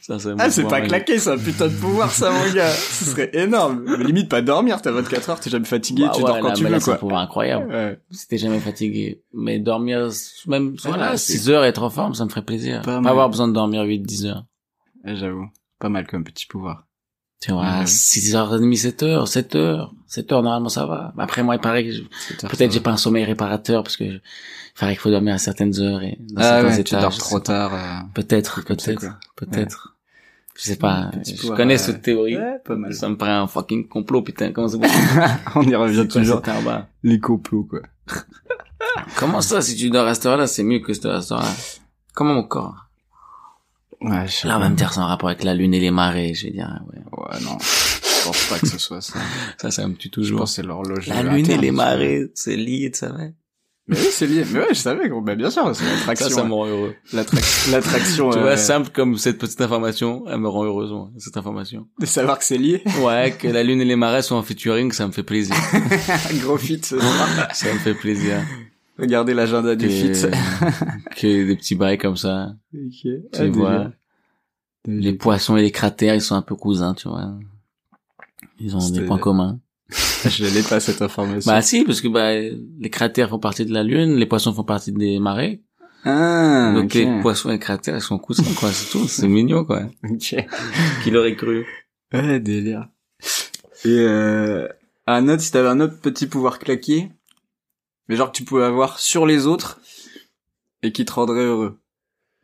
C: Ça, c'est
A: ah c'est pas claquer, c'est un putain de pouvoir ça mon gars. Ce serait énorme. Mais limite pas dormir, t'as 24 heures, t'es jamais fatigué,
C: Bah
A: tu
C: ouais,
A: dors quand
C: là,
A: tu
C: mais
A: veux
C: là, C'est un
A: quoi.
C: pouvoir incroyable.
A: Ouais.
C: Si t'es jamais fatigué. Mais dormir, même, voilà,
A: Ouais, c'est-
C: 6 heures et être en forme, ça me ferait plaisir.
A: Pas
C: Pas, avoir besoin de dormir 8, 10 heures.
A: Ouais, J'avoue, pas mal comme petit pouvoir.
C: Tu vois,
A: Ouais.
C: 6h30, 7 heures, 7 heures. 7 heures, normalement, ça va. Mais Après, moi, il paraît que je- peut-être j'ai pas un sommeil réparateur parce que je- il paraît qu'il faut dormir à certaines heures et dans
A: Ah
C: certains
A: ouais,
C: étages.
A: tu dors trop tard. euh.
C: Peut-être,
A: ça,
C: peut-être, peut-être. Je sais pas. Je connais
A: euh,
C: cette théorie.
A: Ouais, pas mal.
C: Ça me paraît un fucking complot, putain. Comment c'est
A: On y revient toujours. Les complots, quoi.
C: Comment ça, si tu dors à cette heure-là, c'est mieux que cette heure-là Comment mon corps
A: Ouais, je sais
C: Là, on va me dire c'est en rapport avec la lune et les marées. Je vais dire, ouais.
A: Ouais, non. Je pense pas que ce soit ça.
C: Ça, ça me tue
A: Je
C: toujours.
A: pense que c'est l'horloge.
C: La lune et les marées, c'est lié, tu savais.
A: Mais oui, c'est lié. Mais ouais, je savais. gros. Bah, bien sûr, c'est
C: Ça,
A: l'attraction.
C: ça me rend heureux.
A: L'attrac- L'attraction.
C: Tu
A: euh,
C: vois, simple comme cette petite information, elle me rend heureuse, moi, cette information.
A: De savoir que c'est lié.
C: Ouais, que la lune et les marais sont en featuring, ça me fait plaisir.
A: Gros fit. ce soir.
C: ça me fait plaisir.
A: Regardez l'agenda du fit.
C: Que, que des petits bails comme ça.
A: Ok.
C: Tu
A: Ah,
C: vois,
A: délire.
C: Les poissons et les cratères, ils sont un peu cousins, tu vois. Ils ont des points communs.
A: Je l'ai pas cette information.
C: Bah si, parce que bah les cratères font partie de la lune, les poissons font partie des marais.
A: ah,
C: Donc les poissons et les cratères, ils sont cousins, quoi, c'est tout. C'est mignon, quoi.
A: Ok.
C: Qui l'aurait cru?
A: Ouais, délire. Et euh, un autre, si t'avais un autre petit pouvoir claqué, mais genre que tu pouvais avoir sur les autres et qui te rendrait heureux.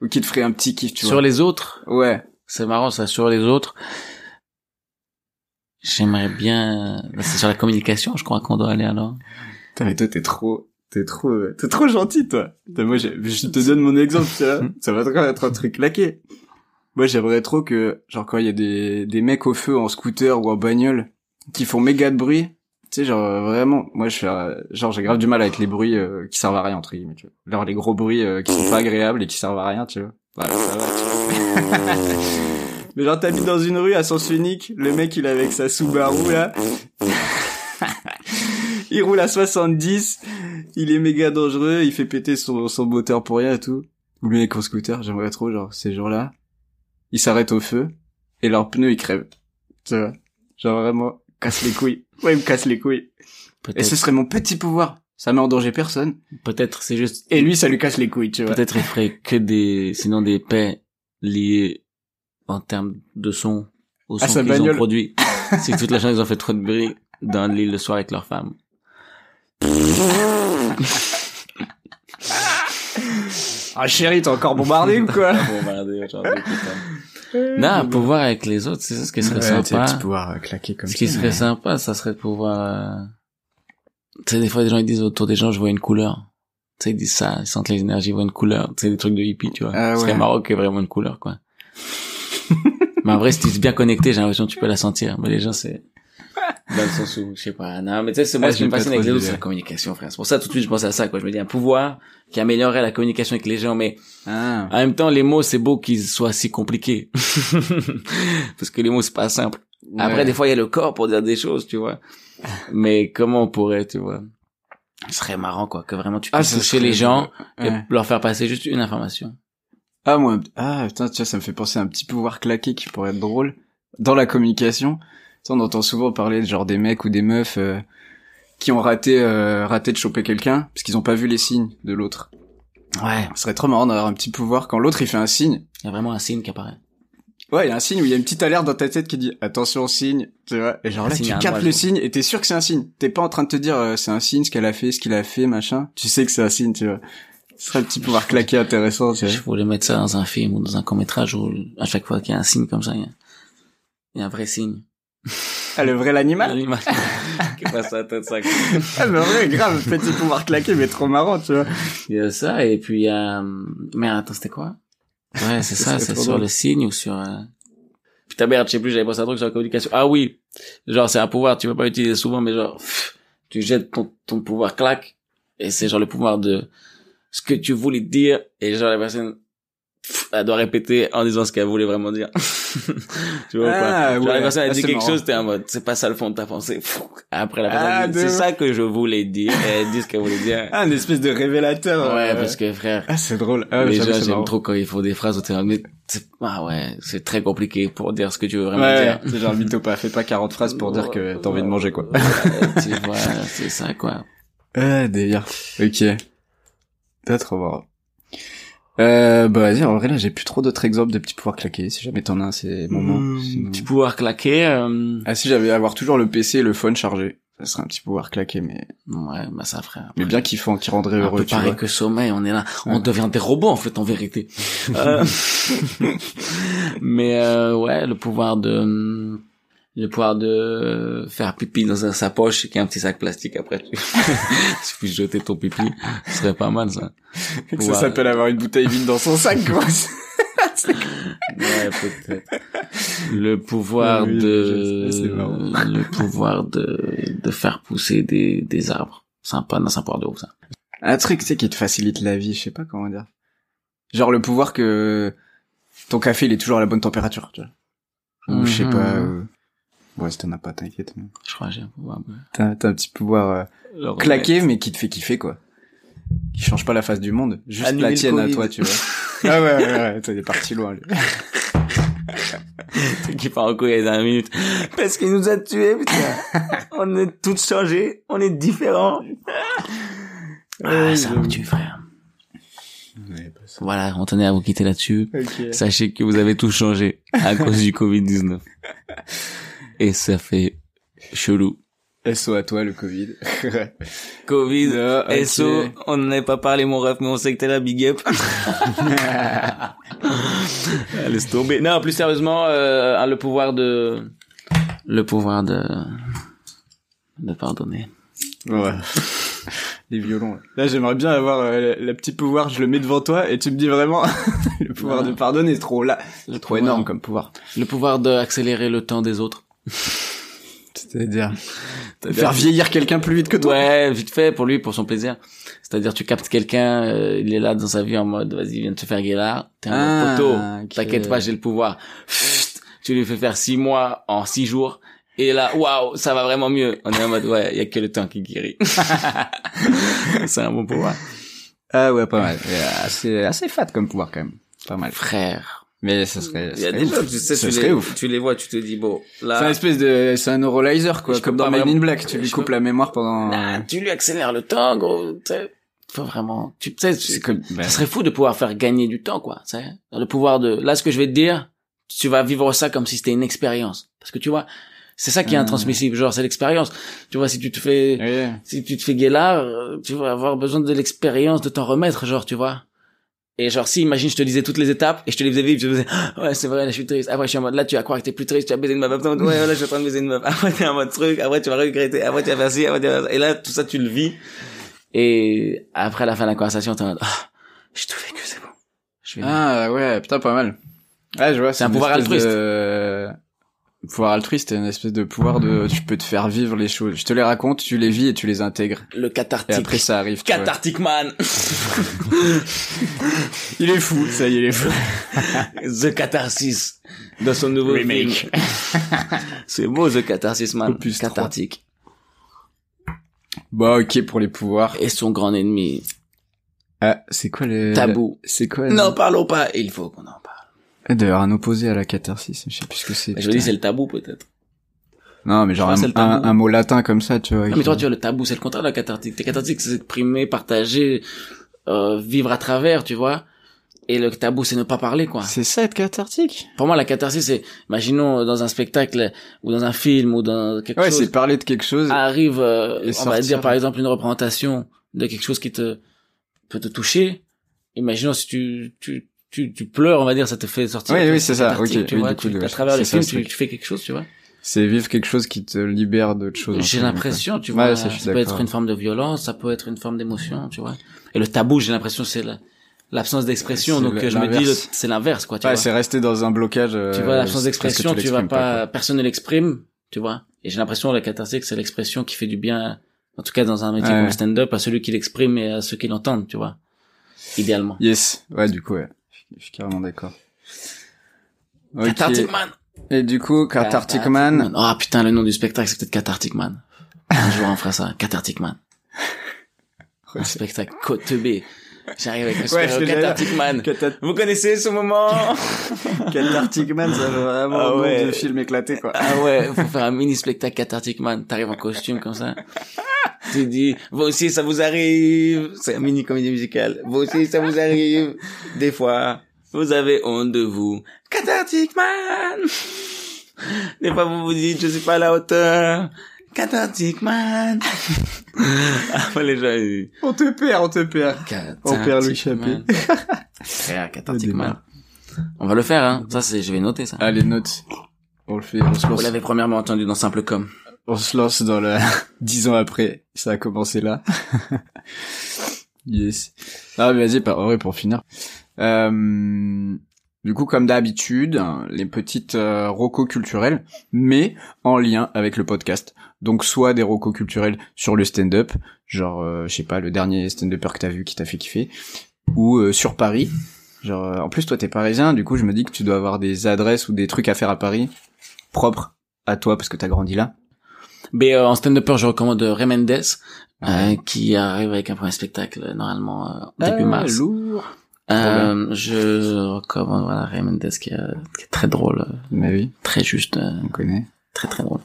A: Ou qui te ferait un petit kiff, tu
C: Sur
A: vois.
C: les autres,
A: Ouais.
C: C'est marrant ça, sur les autres. J'aimerais bien... Là, C'est sur la communication, je crois qu'on doit aller alors.
A: Putain, mais toi, t'es trop, t'es trop, t'es trop gentil, toi. Moi, je te donne mon exemple, tu vois. Ça va être un truc claqué. Moi, j'aimerais trop que, genre, quand il y a des, des mecs au feu en scooter ou en bagnole, qui font méga de bruit, tu sais, genre, euh, vraiment, moi, je fais, euh, genre, j'ai grave du mal avec les bruits euh, qui servent à rien, entre guillemets, tu vois. Genre, les gros bruits euh, qui sont pas agréables et qui servent à rien, tu vois. Voilà, ça va, tu vois. Mais genre, t'habites dans une rue à sens unique, le mec, il est avec sa Subaru, là. il roule à 70, il est méga dangereux, il fait péter son, son moteur pour rien et tout. Ou le mec en scooter, j'aimerais trop, genre, ces jours-là, ils s'arrêtent au feu, et leurs pneus, ils crèvent. Tu vois? Genre vraiment, casse les couilles. Ouais, ils me casse les couilles. Et ce serait mon petit pouvoir. Ça met en danger personne.
C: peut-être c'est juste...
A: Et lui, ça lui casse les couilles, tu vois.
C: Peut-être il ferait que des... Sinon des paix liées en termes de son au
A: À
C: son
A: sa
C: qu'ils ont produit. si toute la journée ils ont fait trop de bruit dans le lit le soir avec leur femme.
A: Ah chérie, t'es encore bombardé ou quoi?
C: Bombardé aujourd'hui. Non, pouvoir avec les autres, c'est ça ce qui serait sympa.
A: pouvoir claquer comme
C: Ce qui serait sympa, ça serait de pouvoir... euh, Tu sais, des fois, des gens ils disent autour des gens, je vois une couleur. Tu sais, ils disent ça, ils sentent les énergies, ils voient une couleur. Tu sais, des trucs de hippie, tu vois.
A: Ah ouais.
C: qu'il y ait vraiment une couleur, quoi. mais en vrai, si tu es bien connecté, j'ai l'impression que tu peux la sentir. Mais les gens, c'est... Dans le sens où, je sais pas, non, mais tu sais, c'est moi
A: Ah,
C: ce qui me
A: trop
C: avec les autres, c'est la communication, frère. C'est pour ça, tout de suite, je pensais à ça, quoi. Je me dis, un pouvoir qui améliorerait la communication avec les gens, mais
A: Ah.
C: en même temps, les mots, c'est beau qu'ils soient si compliqués. Parce que les mots, c'est pas simple. Après, des fois, il y a le corps pour dire des choses, tu vois. Mais comment on pourrait, tu vois? Ce serait marrant, quoi, que vraiment tu
A: Ah,
C: puisses
A: ça
C: toucher les gens et
A: Ouais.
C: leur faire passer juste une information.
A: Ah moi, ah putain, tu vois, ça me fait penser à un petit pouvoir claqué qui pourrait être drôle dans la communication. Tu sais, on entend souvent parler de genre des mecs ou des meufs euh, qui ont raté euh, raté de choper quelqu'un parce qu'ils ont pas vu les signes de l'autre.
C: Ouais.
A: Ce serait trop marrant d'avoir un petit pouvoir quand l'autre il fait un signe.
C: Il y a vraiment un signe qui apparaît.
A: Ouais, il y a un signe où il y a une petite alerte dans ta tête qui dit attention signe, tu vois. Et genre
C: Un
A: là tu
C: à
A: captes le signe et t'es sûr que c'est un signe. T'es pas en train de te dire euh, c'est un signe ce qu'elle a fait, ce qu'il a fait, machin. Tu sais que c'est un signe, tu vois. Ce serait un petit pouvoir claqué intéressant, tu vois.
C: Je voulais mettre ça dans un film ou dans un court métrage où à chaque fois qu'il y a un signe comme ça, il y a- Il y a un vrai signe.
A: Ah, le vrai l'animal?
C: L'animal qui passe la tête, ça.
A: Ah, mais vrai, grave, petit pouvoir claquer, mais trop marrant, tu vois.
C: Il y a ça, et puis il y a... Mais attends, c'était quoi? Ouais, c'est ça,
A: C'est
C: sur le signe ou sur... euh, Putain merde, je sais plus, j'avais pensé à un truc sur la communication. Ah oui Genre, c'est un pouvoir, tu vas pas l'utiliser souvent, mais genre, pff, tu jettes ton, ton pouvoir claque, et c'est genre le pouvoir de ce que tu voulais dire, et genre la personne... Elle doit répéter en disant ce qu'elle voulait vraiment dire. tu vois ou
A: Ah,
C: pas Genre
A: ouais.
C: la personne elle
A: Ah,
C: dit quelque
A: marrant.
C: chose, t'es en mode, c'est pas ça le fond de ta pensée. Après la personne
A: Ah,
C: dit, c'est ça que je voulais dire, et elle dit ce qu'elle voulait dire.
A: Ah, une espèce de révélateur.
C: Ouais,
A: euh,
C: parce que frère,
A: Ah, c'est drôle. Ah,
C: les gens j'aime trop quand ils font des phrases mais c'est, ah ouais, c'est très compliqué pour dire ce que tu veux vraiment
A: Ouais,
C: dire.
A: c'est genre mytho pas. Fais pas 40 phrases pour dire que t'as envie de manger, quoi.
C: Ouais, tu vois, c'est ça quoi.
A: Ah, délire. Ok. T'as trop marrant. Euh, bah, vas-y, en vrai, là, j'ai plus trop d'autres exemples de petits pouvoirs claqués. Si jamais t'en as un, c'est moment.
C: Mmh,
A: Sinon-
C: Petit pouvoir claquer, euh...
A: Ah, si j'avais avoir toujours le PC et le phone chargé. Ça serait un petit pouvoir claqué, mais,
C: ouais, bah ça frère.
A: mais bien kiffant, qui rendrait
C: un
A: heureux,
C: peu
A: tu
C: pareil
A: vois.
C: que sommeil, on est là, on
A: Ouais.
C: devient des robots en fait en vérité. Euh, Mais euh, ouais, le pouvoir de le pouvoir de faire pipi dans un- sa poche et qu'il y a un petit sac plastique après tu, tu puisses jeter ton pipi, ce serait pas mal ça.
A: Que ça s'appelle avoir une bouteille vide dans son sac, quoi.
C: Ouais, peut-être. Le pouvoir
A: Oui,
C: de
A: c'est
C: le pouvoir de de faire pousser des des arbres. Sympa, non, c'est un pouvoir de ouf ça.
A: un truc, tu sais, qui te facilite la vie, je sais pas comment dire. Genre le pouvoir que ton café, il est toujours à la bonne température, tu vois. Ou je sais
C: Mhm.
A: pas, euh... Ouais, si t'en as pas, t'inquiète. mais
C: Je crois que j'ai un pouvoir. ouais.
A: T'as, t'as un petit pouvoir euh, claqué, mais qui te fait kiffer, quoi. Qui change pas la face du monde. Juste
C: Annuler
A: la tienne à toi, tu vois. ah ouais, ouais, ouais, t'es parti loin, lui.
C: qui part en couille dans une minute. Parce qu'il nous a tués, putain. on est tous changés, on est différents. Ah, ça me tue, frère. Voilà, on tenait à vous quitter là-dessus. Sachez que vous avez tous changé à cause du Covid-19. Et ça fait chelou.
A: SO à toi, le Covid.
C: Covid. SO, on n'en pas parlé mon ref, mais on sait que t'es là, big up. Laisse tomber. Non, plus sérieusement, euh, le pouvoir de, le pouvoir de, de pardonner.
A: Ouais. Les violons. Là, Là, j'aimerais bien avoir euh, le, le petit pouvoir, je le mets devant toi et tu me dis vraiment le pouvoir
C: Ouais.
A: de pardonner, c'est trop là, c'est trop
C: pouvoir-
A: énorme comme pouvoir.
C: Le pouvoir d'accélérer le temps des autres.
A: C'est-à-dire faire vieillir quelqu'un plus vite que toi.
C: Ouais, vite fait pour lui, pour son plaisir. C'est-à-dire, tu captes quelqu'un, euh, il est là dans sa vie en mode, vas-y, viens de te faire guélard. T'es un
A: Ah,
C: poteau.
A: ok.
C: T'inquiète pas, j'ai le pouvoir. Pfft, tu lui fais faire six mois en six jours. Et là, waouh, ça va vraiment mieux. On est en mode, ouais, il y a que le temps qui guérit. c'est un bon pouvoir.
A: Ah ouais, pas mal. Assez, assez fat comme pouvoir quand même. Pas mal.
C: Frère.
A: Mais ça serait,
C: Il y a des tu sais, les,
A: ouf.
C: tu les vois, tu te dis, bon,
A: C'est un
C: là,
A: espèce de, c'est un neuralizer quoi, comme dans Men in Black. Tu lui coupes
C: peux-
A: la mémoire pendant.
C: nah, tu lui accélères le temps, gros. Tu sais, faut vraiment, tu sais,
A: C'est comme.
C: Ça serait fou de pouvoir faire gagner du temps, quoi. tu sais. Le pouvoir de, là, ce que je vais te dire, tu vas vivre ça comme si c'était une expérience. Parce que tu vois, c'est ça qui est
A: Ah.
C: intransmissible. Genre, c'est l'expérience. Tu vois, si tu te fais,
A: ouais.
C: si tu te fais guélard, euh, tu vas avoir besoin de l'expérience de t'en remettre, genre, tu vois. Et genre, si, imagine, je te disais toutes les étapes et je te les faisais vivre, je te faisais, Ah, ouais, c'est vrai, là, je suis triste. Après, je suis en mode, là, tu vas croire que t'es plus triste, tu vas baiser une meuf. Après, ouais, là, je suis en train de baiser une meuf. Après, t'es en mode truc. Après, tu vas regretter. Après, tu vas faire ci. Après, tu vas faire ça. Et là, tout ça, tu le vis. Et après la fin de la conversation, t'es en mode, ah, j'ai tout vécu, c'est bon. Je vais
A: Ah ouais, putain, pas mal. Ouais, je vois.
C: C'est un pouvoir altruiste.
A: De... Pouvoir altruiste, c'est une espèce de pouvoir de, tu peux te faire vivre les choses. Je te les raconte, tu les vis et tu les intègres.
C: le
A: Et
C: cathartique.
A: après ça arrive. tu vois.
C: Cathartic man.
A: Il est fou, ça y est, il est fou.
C: The Catharsis. Dans son nouveau
A: Remake.
C: film. C'est beau, The Catharsis man.
A: Opus.
C: Cathartique.
A: Bah ok pour les pouvoirs.
C: Et son grand ennemi.
A: Ah, c'est quoi le
C: Tabou.
A: C'est quoi
C: N'en parlons pas. Il faut qu'on en
A: D'ailleurs, un opposé à la catharsis, je sais plus ce que c'est.
C: Je me dis, c'est le tabou, peut-être.
A: Non, mais genre un, mot latin comme ça, tu vois.
C: Non, mais toi, tu vois, le tabou, c'est le contraire de la cathartique. T'es cathartique, c'est exprimer, partager, euh, vivre à travers, tu vois. Et le tabou, c'est ne pas parler, quoi.
A: C'est ça être cathartique
C: Pour moi, la catharsis, c'est, imaginons, dans un spectacle, ou dans un film, ou dans quelque
A: Ouais,
C: chose.
A: c'est parler de quelque chose.
C: arrive, euh,
A: Et
C: on va dire par exemple une représentation de quelque chose qui te peut te toucher. Imaginons si tu tu tu, tu pleures, on va dire, ça te fait sortir.
A: Oui, oui, c'est ça, ok,
C: Tu
A: oui,
C: vois,
A: du coup,
C: tu- à travers le
A: c'est ça,
C: film,
A: ce
C: tu, tu fais quelque chose, tu vois.
A: C'est vivre quelque chose qui te libère d'autres choses.
C: J'ai l'impression, tu
A: Ouais,
C: vois,
A: ça,
C: peut être une forme de violence, ça peut être une forme d'émotion, tu vois. Et le tabou, j'ai l'impression, c'est la- l'absence d'expression. Donc,
A: le-
C: je me dis, c'est l'inverse, quoi, tu
A: Ouais,
C: vois.
A: c'est rester dans un blocage. euh,
C: tu vois, l'absence d'expression, tu vas pas, personne ne l'exprime, tu vois. Et j'ai l'impression, la cathartique, c'est l'expression qui fait du bien, en tout cas dans un métier
A: Ouais.
C: comme le stand-up, à celui qui l'exprime et à ceux qui l'entendent, tu vois. Idéalement.
A: Yes. Ouais, du coup, ouais. Je suis carrément d'accord. Ok.
C: Cathartic Man.
A: Et du coup, Cathartic Man.
C: Ah putain, le nom du spectacle, c'est peut-être Cathartic Man. Un jour, on fera ça. Cathartic Man. Un spectacle côte teubé. J'arrive avec le
A: Ouais,
C: Cathartic Man. Vous connaissez ce moment
A: Cathartic Man, ça veut vraiment
C: Ah
A: nom
C: ouais.
A: de film éclaté, quoi.
C: Ah ouais, faut faire un mini spectacle Cathartic Man. T'arrives en costume comme ça. Tu dis, vous aussi ça vous arrive. C'est un mini comédie musicale. Vous aussi ça vous arrive. Des fois, vous avez honte de vous. Cathartic Man. Des fois vous vous dites, je suis pas à la hauteur. Cathartic Man. Après les gens.
A: On te perd, on te perd. On perd Louis Chappé.
C: Frère, Cathartic
A: Le
C: Man. On va le faire, hein. Ça, c'est, je vais noter ça.
A: Allez, note. On le fait, on se
C: Vous
A: lance.
C: l'avez premièrement entendu dans Simple Com.
A: On se lance dans le dix ans après. Ça a commencé là. yes. Ah, mais vas-y, par... ouais, pour finir. Euh... Du coup, comme d'habitude, hein, les petites euh, rocos culturelles, mais en lien avec le podcast. Donc, soit des rocos culturels sur le stand-up, genre, euh, je sais pas, le dernier stand-upper que t'as vu qui t'a fait kiffer, ou euh, sur Paris. Genre, euh, en plus, toi, t'es parisien, du coup, je me dis que tu dois avoir des adresses ou des trucs à faire à Paris propres à toi parce que t'as grandi là.
C: Mais en stand-upper, je recommande Ray Mendes, qui arrive avec un premier spectacle normalement début
A: Ah,
C: mars.
A: lourd.
C: Euh, je recommande voilà Ray Mendes qui, est, qui est très drôle,
A: Mais oui,
C: très juste,
A: on connaît.
C: très très drôle.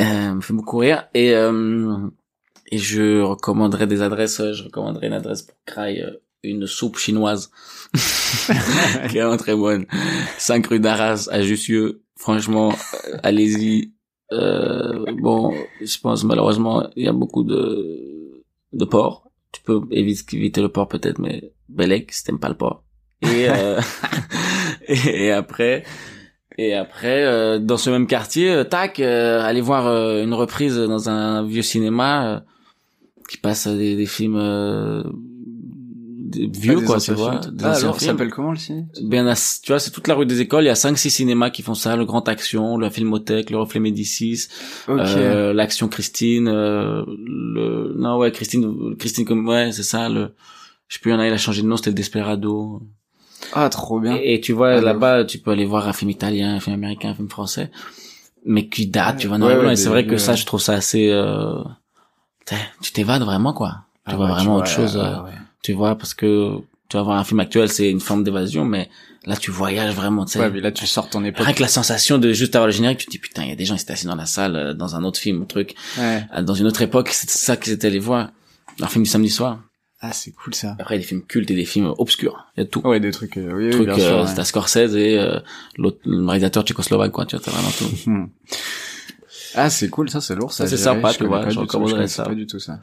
C: Euh, me fait beaucoup rire et euh, et je recommanderais des adresses. euh, Je recommanderais une adresse pour Craig, euh, une soupe chinoise qui est vraiment très bonne. 5 rue d'Arras à Jussieu. Franchement, euh, allez-y. Euh, bon, je pense malheureusement il y a beaucoup de de porc. Tu peux éviter, éviter le porc peut-être, mais Belek si t'aimes pas le porc. Et euh, et, et après et après euh, dans ce même quartier, euh, tac, euh, aller voir euh, une reprise dans un vieux cinéma euh, qui passe des, des films euh, des vieux
A: Ah,
C: quoi, tu vois, des
A: Ah, alors, ça s'appelle comment le ciné?
C: Ben, à- tu vois, c'est toute la rue des écoles. Il y a 5-6 cinémas qui font ça. Le Grand Action, le Filmothèque, le Reflet Médicis,
A: Ok.
C: euh, l'Action Christine, euh, le, non, ouais, Christine, Christine comme, ouais, c'est ça, le, je sais plus, il y en a, il a changé de nom, c'était le Desperado.
A: Ah, trop bien.
C: Et, et tu vois,
A: Ah,
C: là-bas, tu peux aller voir un film italien, un film américain, un film français, mais qui date, tu vois,
A: Ouais, ouais,
C: et c'est vrai que ça, je trouve ça assez, euh, tu t'évades vraiment, quoi. Tu
A: Ah
C: vois vraiment autre
A: vois,
C: chose,
A: euh,
C: euh, tu vois, parce que, tu vas voir un film actuel, c'est une forme d'évasion, mais là, tu voyages vraiment, tu sais.
A: Ouais, mais là, tu sors ton époque.
C: Rien que la sensation de juste avoir le générique, tu te dis putain, il y a des gens qui étaient assis dans la salle, euh, dans un autre film, un truc,
A: Ouais.
C: dans une autre époque, c'est ça qu'ils étaient allés voir. Un film du samedi soir.
A: Ah, c'est cool, ça.
C: Après, il y a des films cultes et des films obscurs. Il y a tout.
A: Ouais, des trucs, euh, oui, oui,
C: truc,
A: bien
C: euh,
A: sûr. ouais.
C: c'est à Scorsese et euh, l'autre, le réalisateur tchécoslovaque, quoi. Tu vois, t'as vraiment tout.
A: Hmm. Ah, c'est cool, ça, c'est lourd, ça.
C: Ça, c'est sympa,
A: je
C: tu
A: connais
C: vois,
A: pas
C: je
A: du tout,
C: recommanderais ça.
A: pas du tout ça.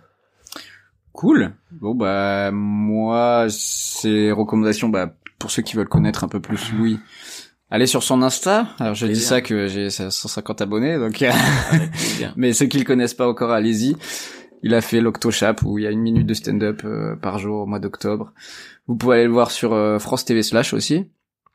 A: Cool. Bon, bah, moi, c'est recommandations, bah, pour ceux qui veulent connaître un peu plus Louis. Allez sur son Insta. Alors, je dis ça que j'ai 150 abonnés, donc,
C: plaisir.
A: mais ceux qui le connaissent pas encore, allez-y. Il a fait l'Octochap où il y a une minute de stand-up euh, par jour au mois d'octobre. Vous pouvez aller le voir sur euh, France TV Slash aussi.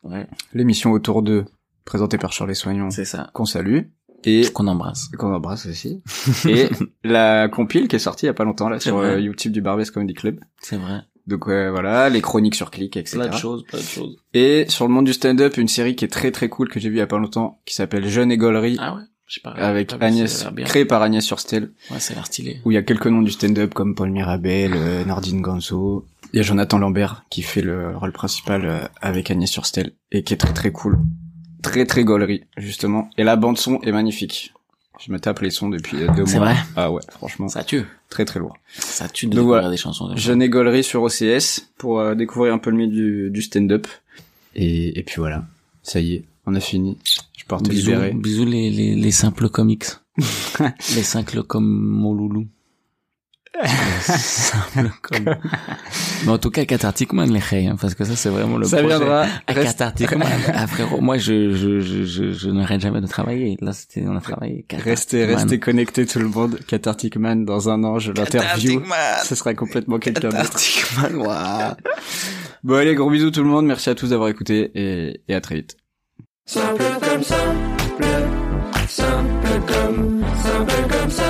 C: Ouais,
A: L'émission autour de présentée par Charles Soignon
C: c'est ça.
A: qu'on salue et
C: Qu'on embrasse.
A: qu'on embrasse aussi. et la compile qui est sortie il y a pas longtemps là sur euh, YouTube du Barbès Comedy Club.
C: C'est vrai.
A: Donc voilà, les chroniques sur Click, etc.
C: Plein de choses, plein de choses.
A: Et sur le monde du stand-up, une série qui est très très cool que j'ai vue il y a pas longtemps, qui s'appelle Jeune et Gaulerie,
C: Ah ouais? Je sais pas.
A: avec Agnès, créée par Agnès Surstel,
C: Ouais, ça a l'air stylé.
A: où il y a quelques noms du stand-up comme Paul Mirabel, euh, Nardine Ganso. Il y a Jonathan Lambert qui fait le rôle principal euh, avec Agnès Surstel et qui est très très cool. Très très gaulerie, justement. Et la bande son est magnifique. Je me tape les sons depuis euh, deux mois.
C: C'est vrai?
A: Ah ouais, franchement,
C: Ça tue.
A: très très lourd.
C: Ça tue de
A: Donc
C: découvrir
A: voilà.
C: des chansons. déjà.
A: Jeune gaulerie sur OCS pour euh, découvrir un peu le milieu du, du stand-up. Et, et puis voilà, ça y est, on a fini. Je pars te
C: Bisous,
A: libérer.
C: bisous les, les, les simples comics. les simples comme mon loulou. simple comme. Mais en tout cas, Cathartic Man, les reilles, hein, parce que ça, c'est vraiment le
A: Ça
C: projet.
A: viendra.
C: À
A: Reste-
C: Cathartic Man. Ah, frérot, moi, je, je, je, je, je n'arrête jamais de travailler. Là, c'était, on a travaillé. Cathartic
A: Restez,
C: Man.
A: restez connectés tout le monde. Cathartic Man, dans un an, je l'interview. Ce sera complètement quelqu'un d'autre.
C: Cathartic Man, waouh.
A: Bon allez, gros bisous tout le monde. Merci à tous d'avoir écouté et, et à très vite.
D: Simple comme simple, simple comme, simple comme simple,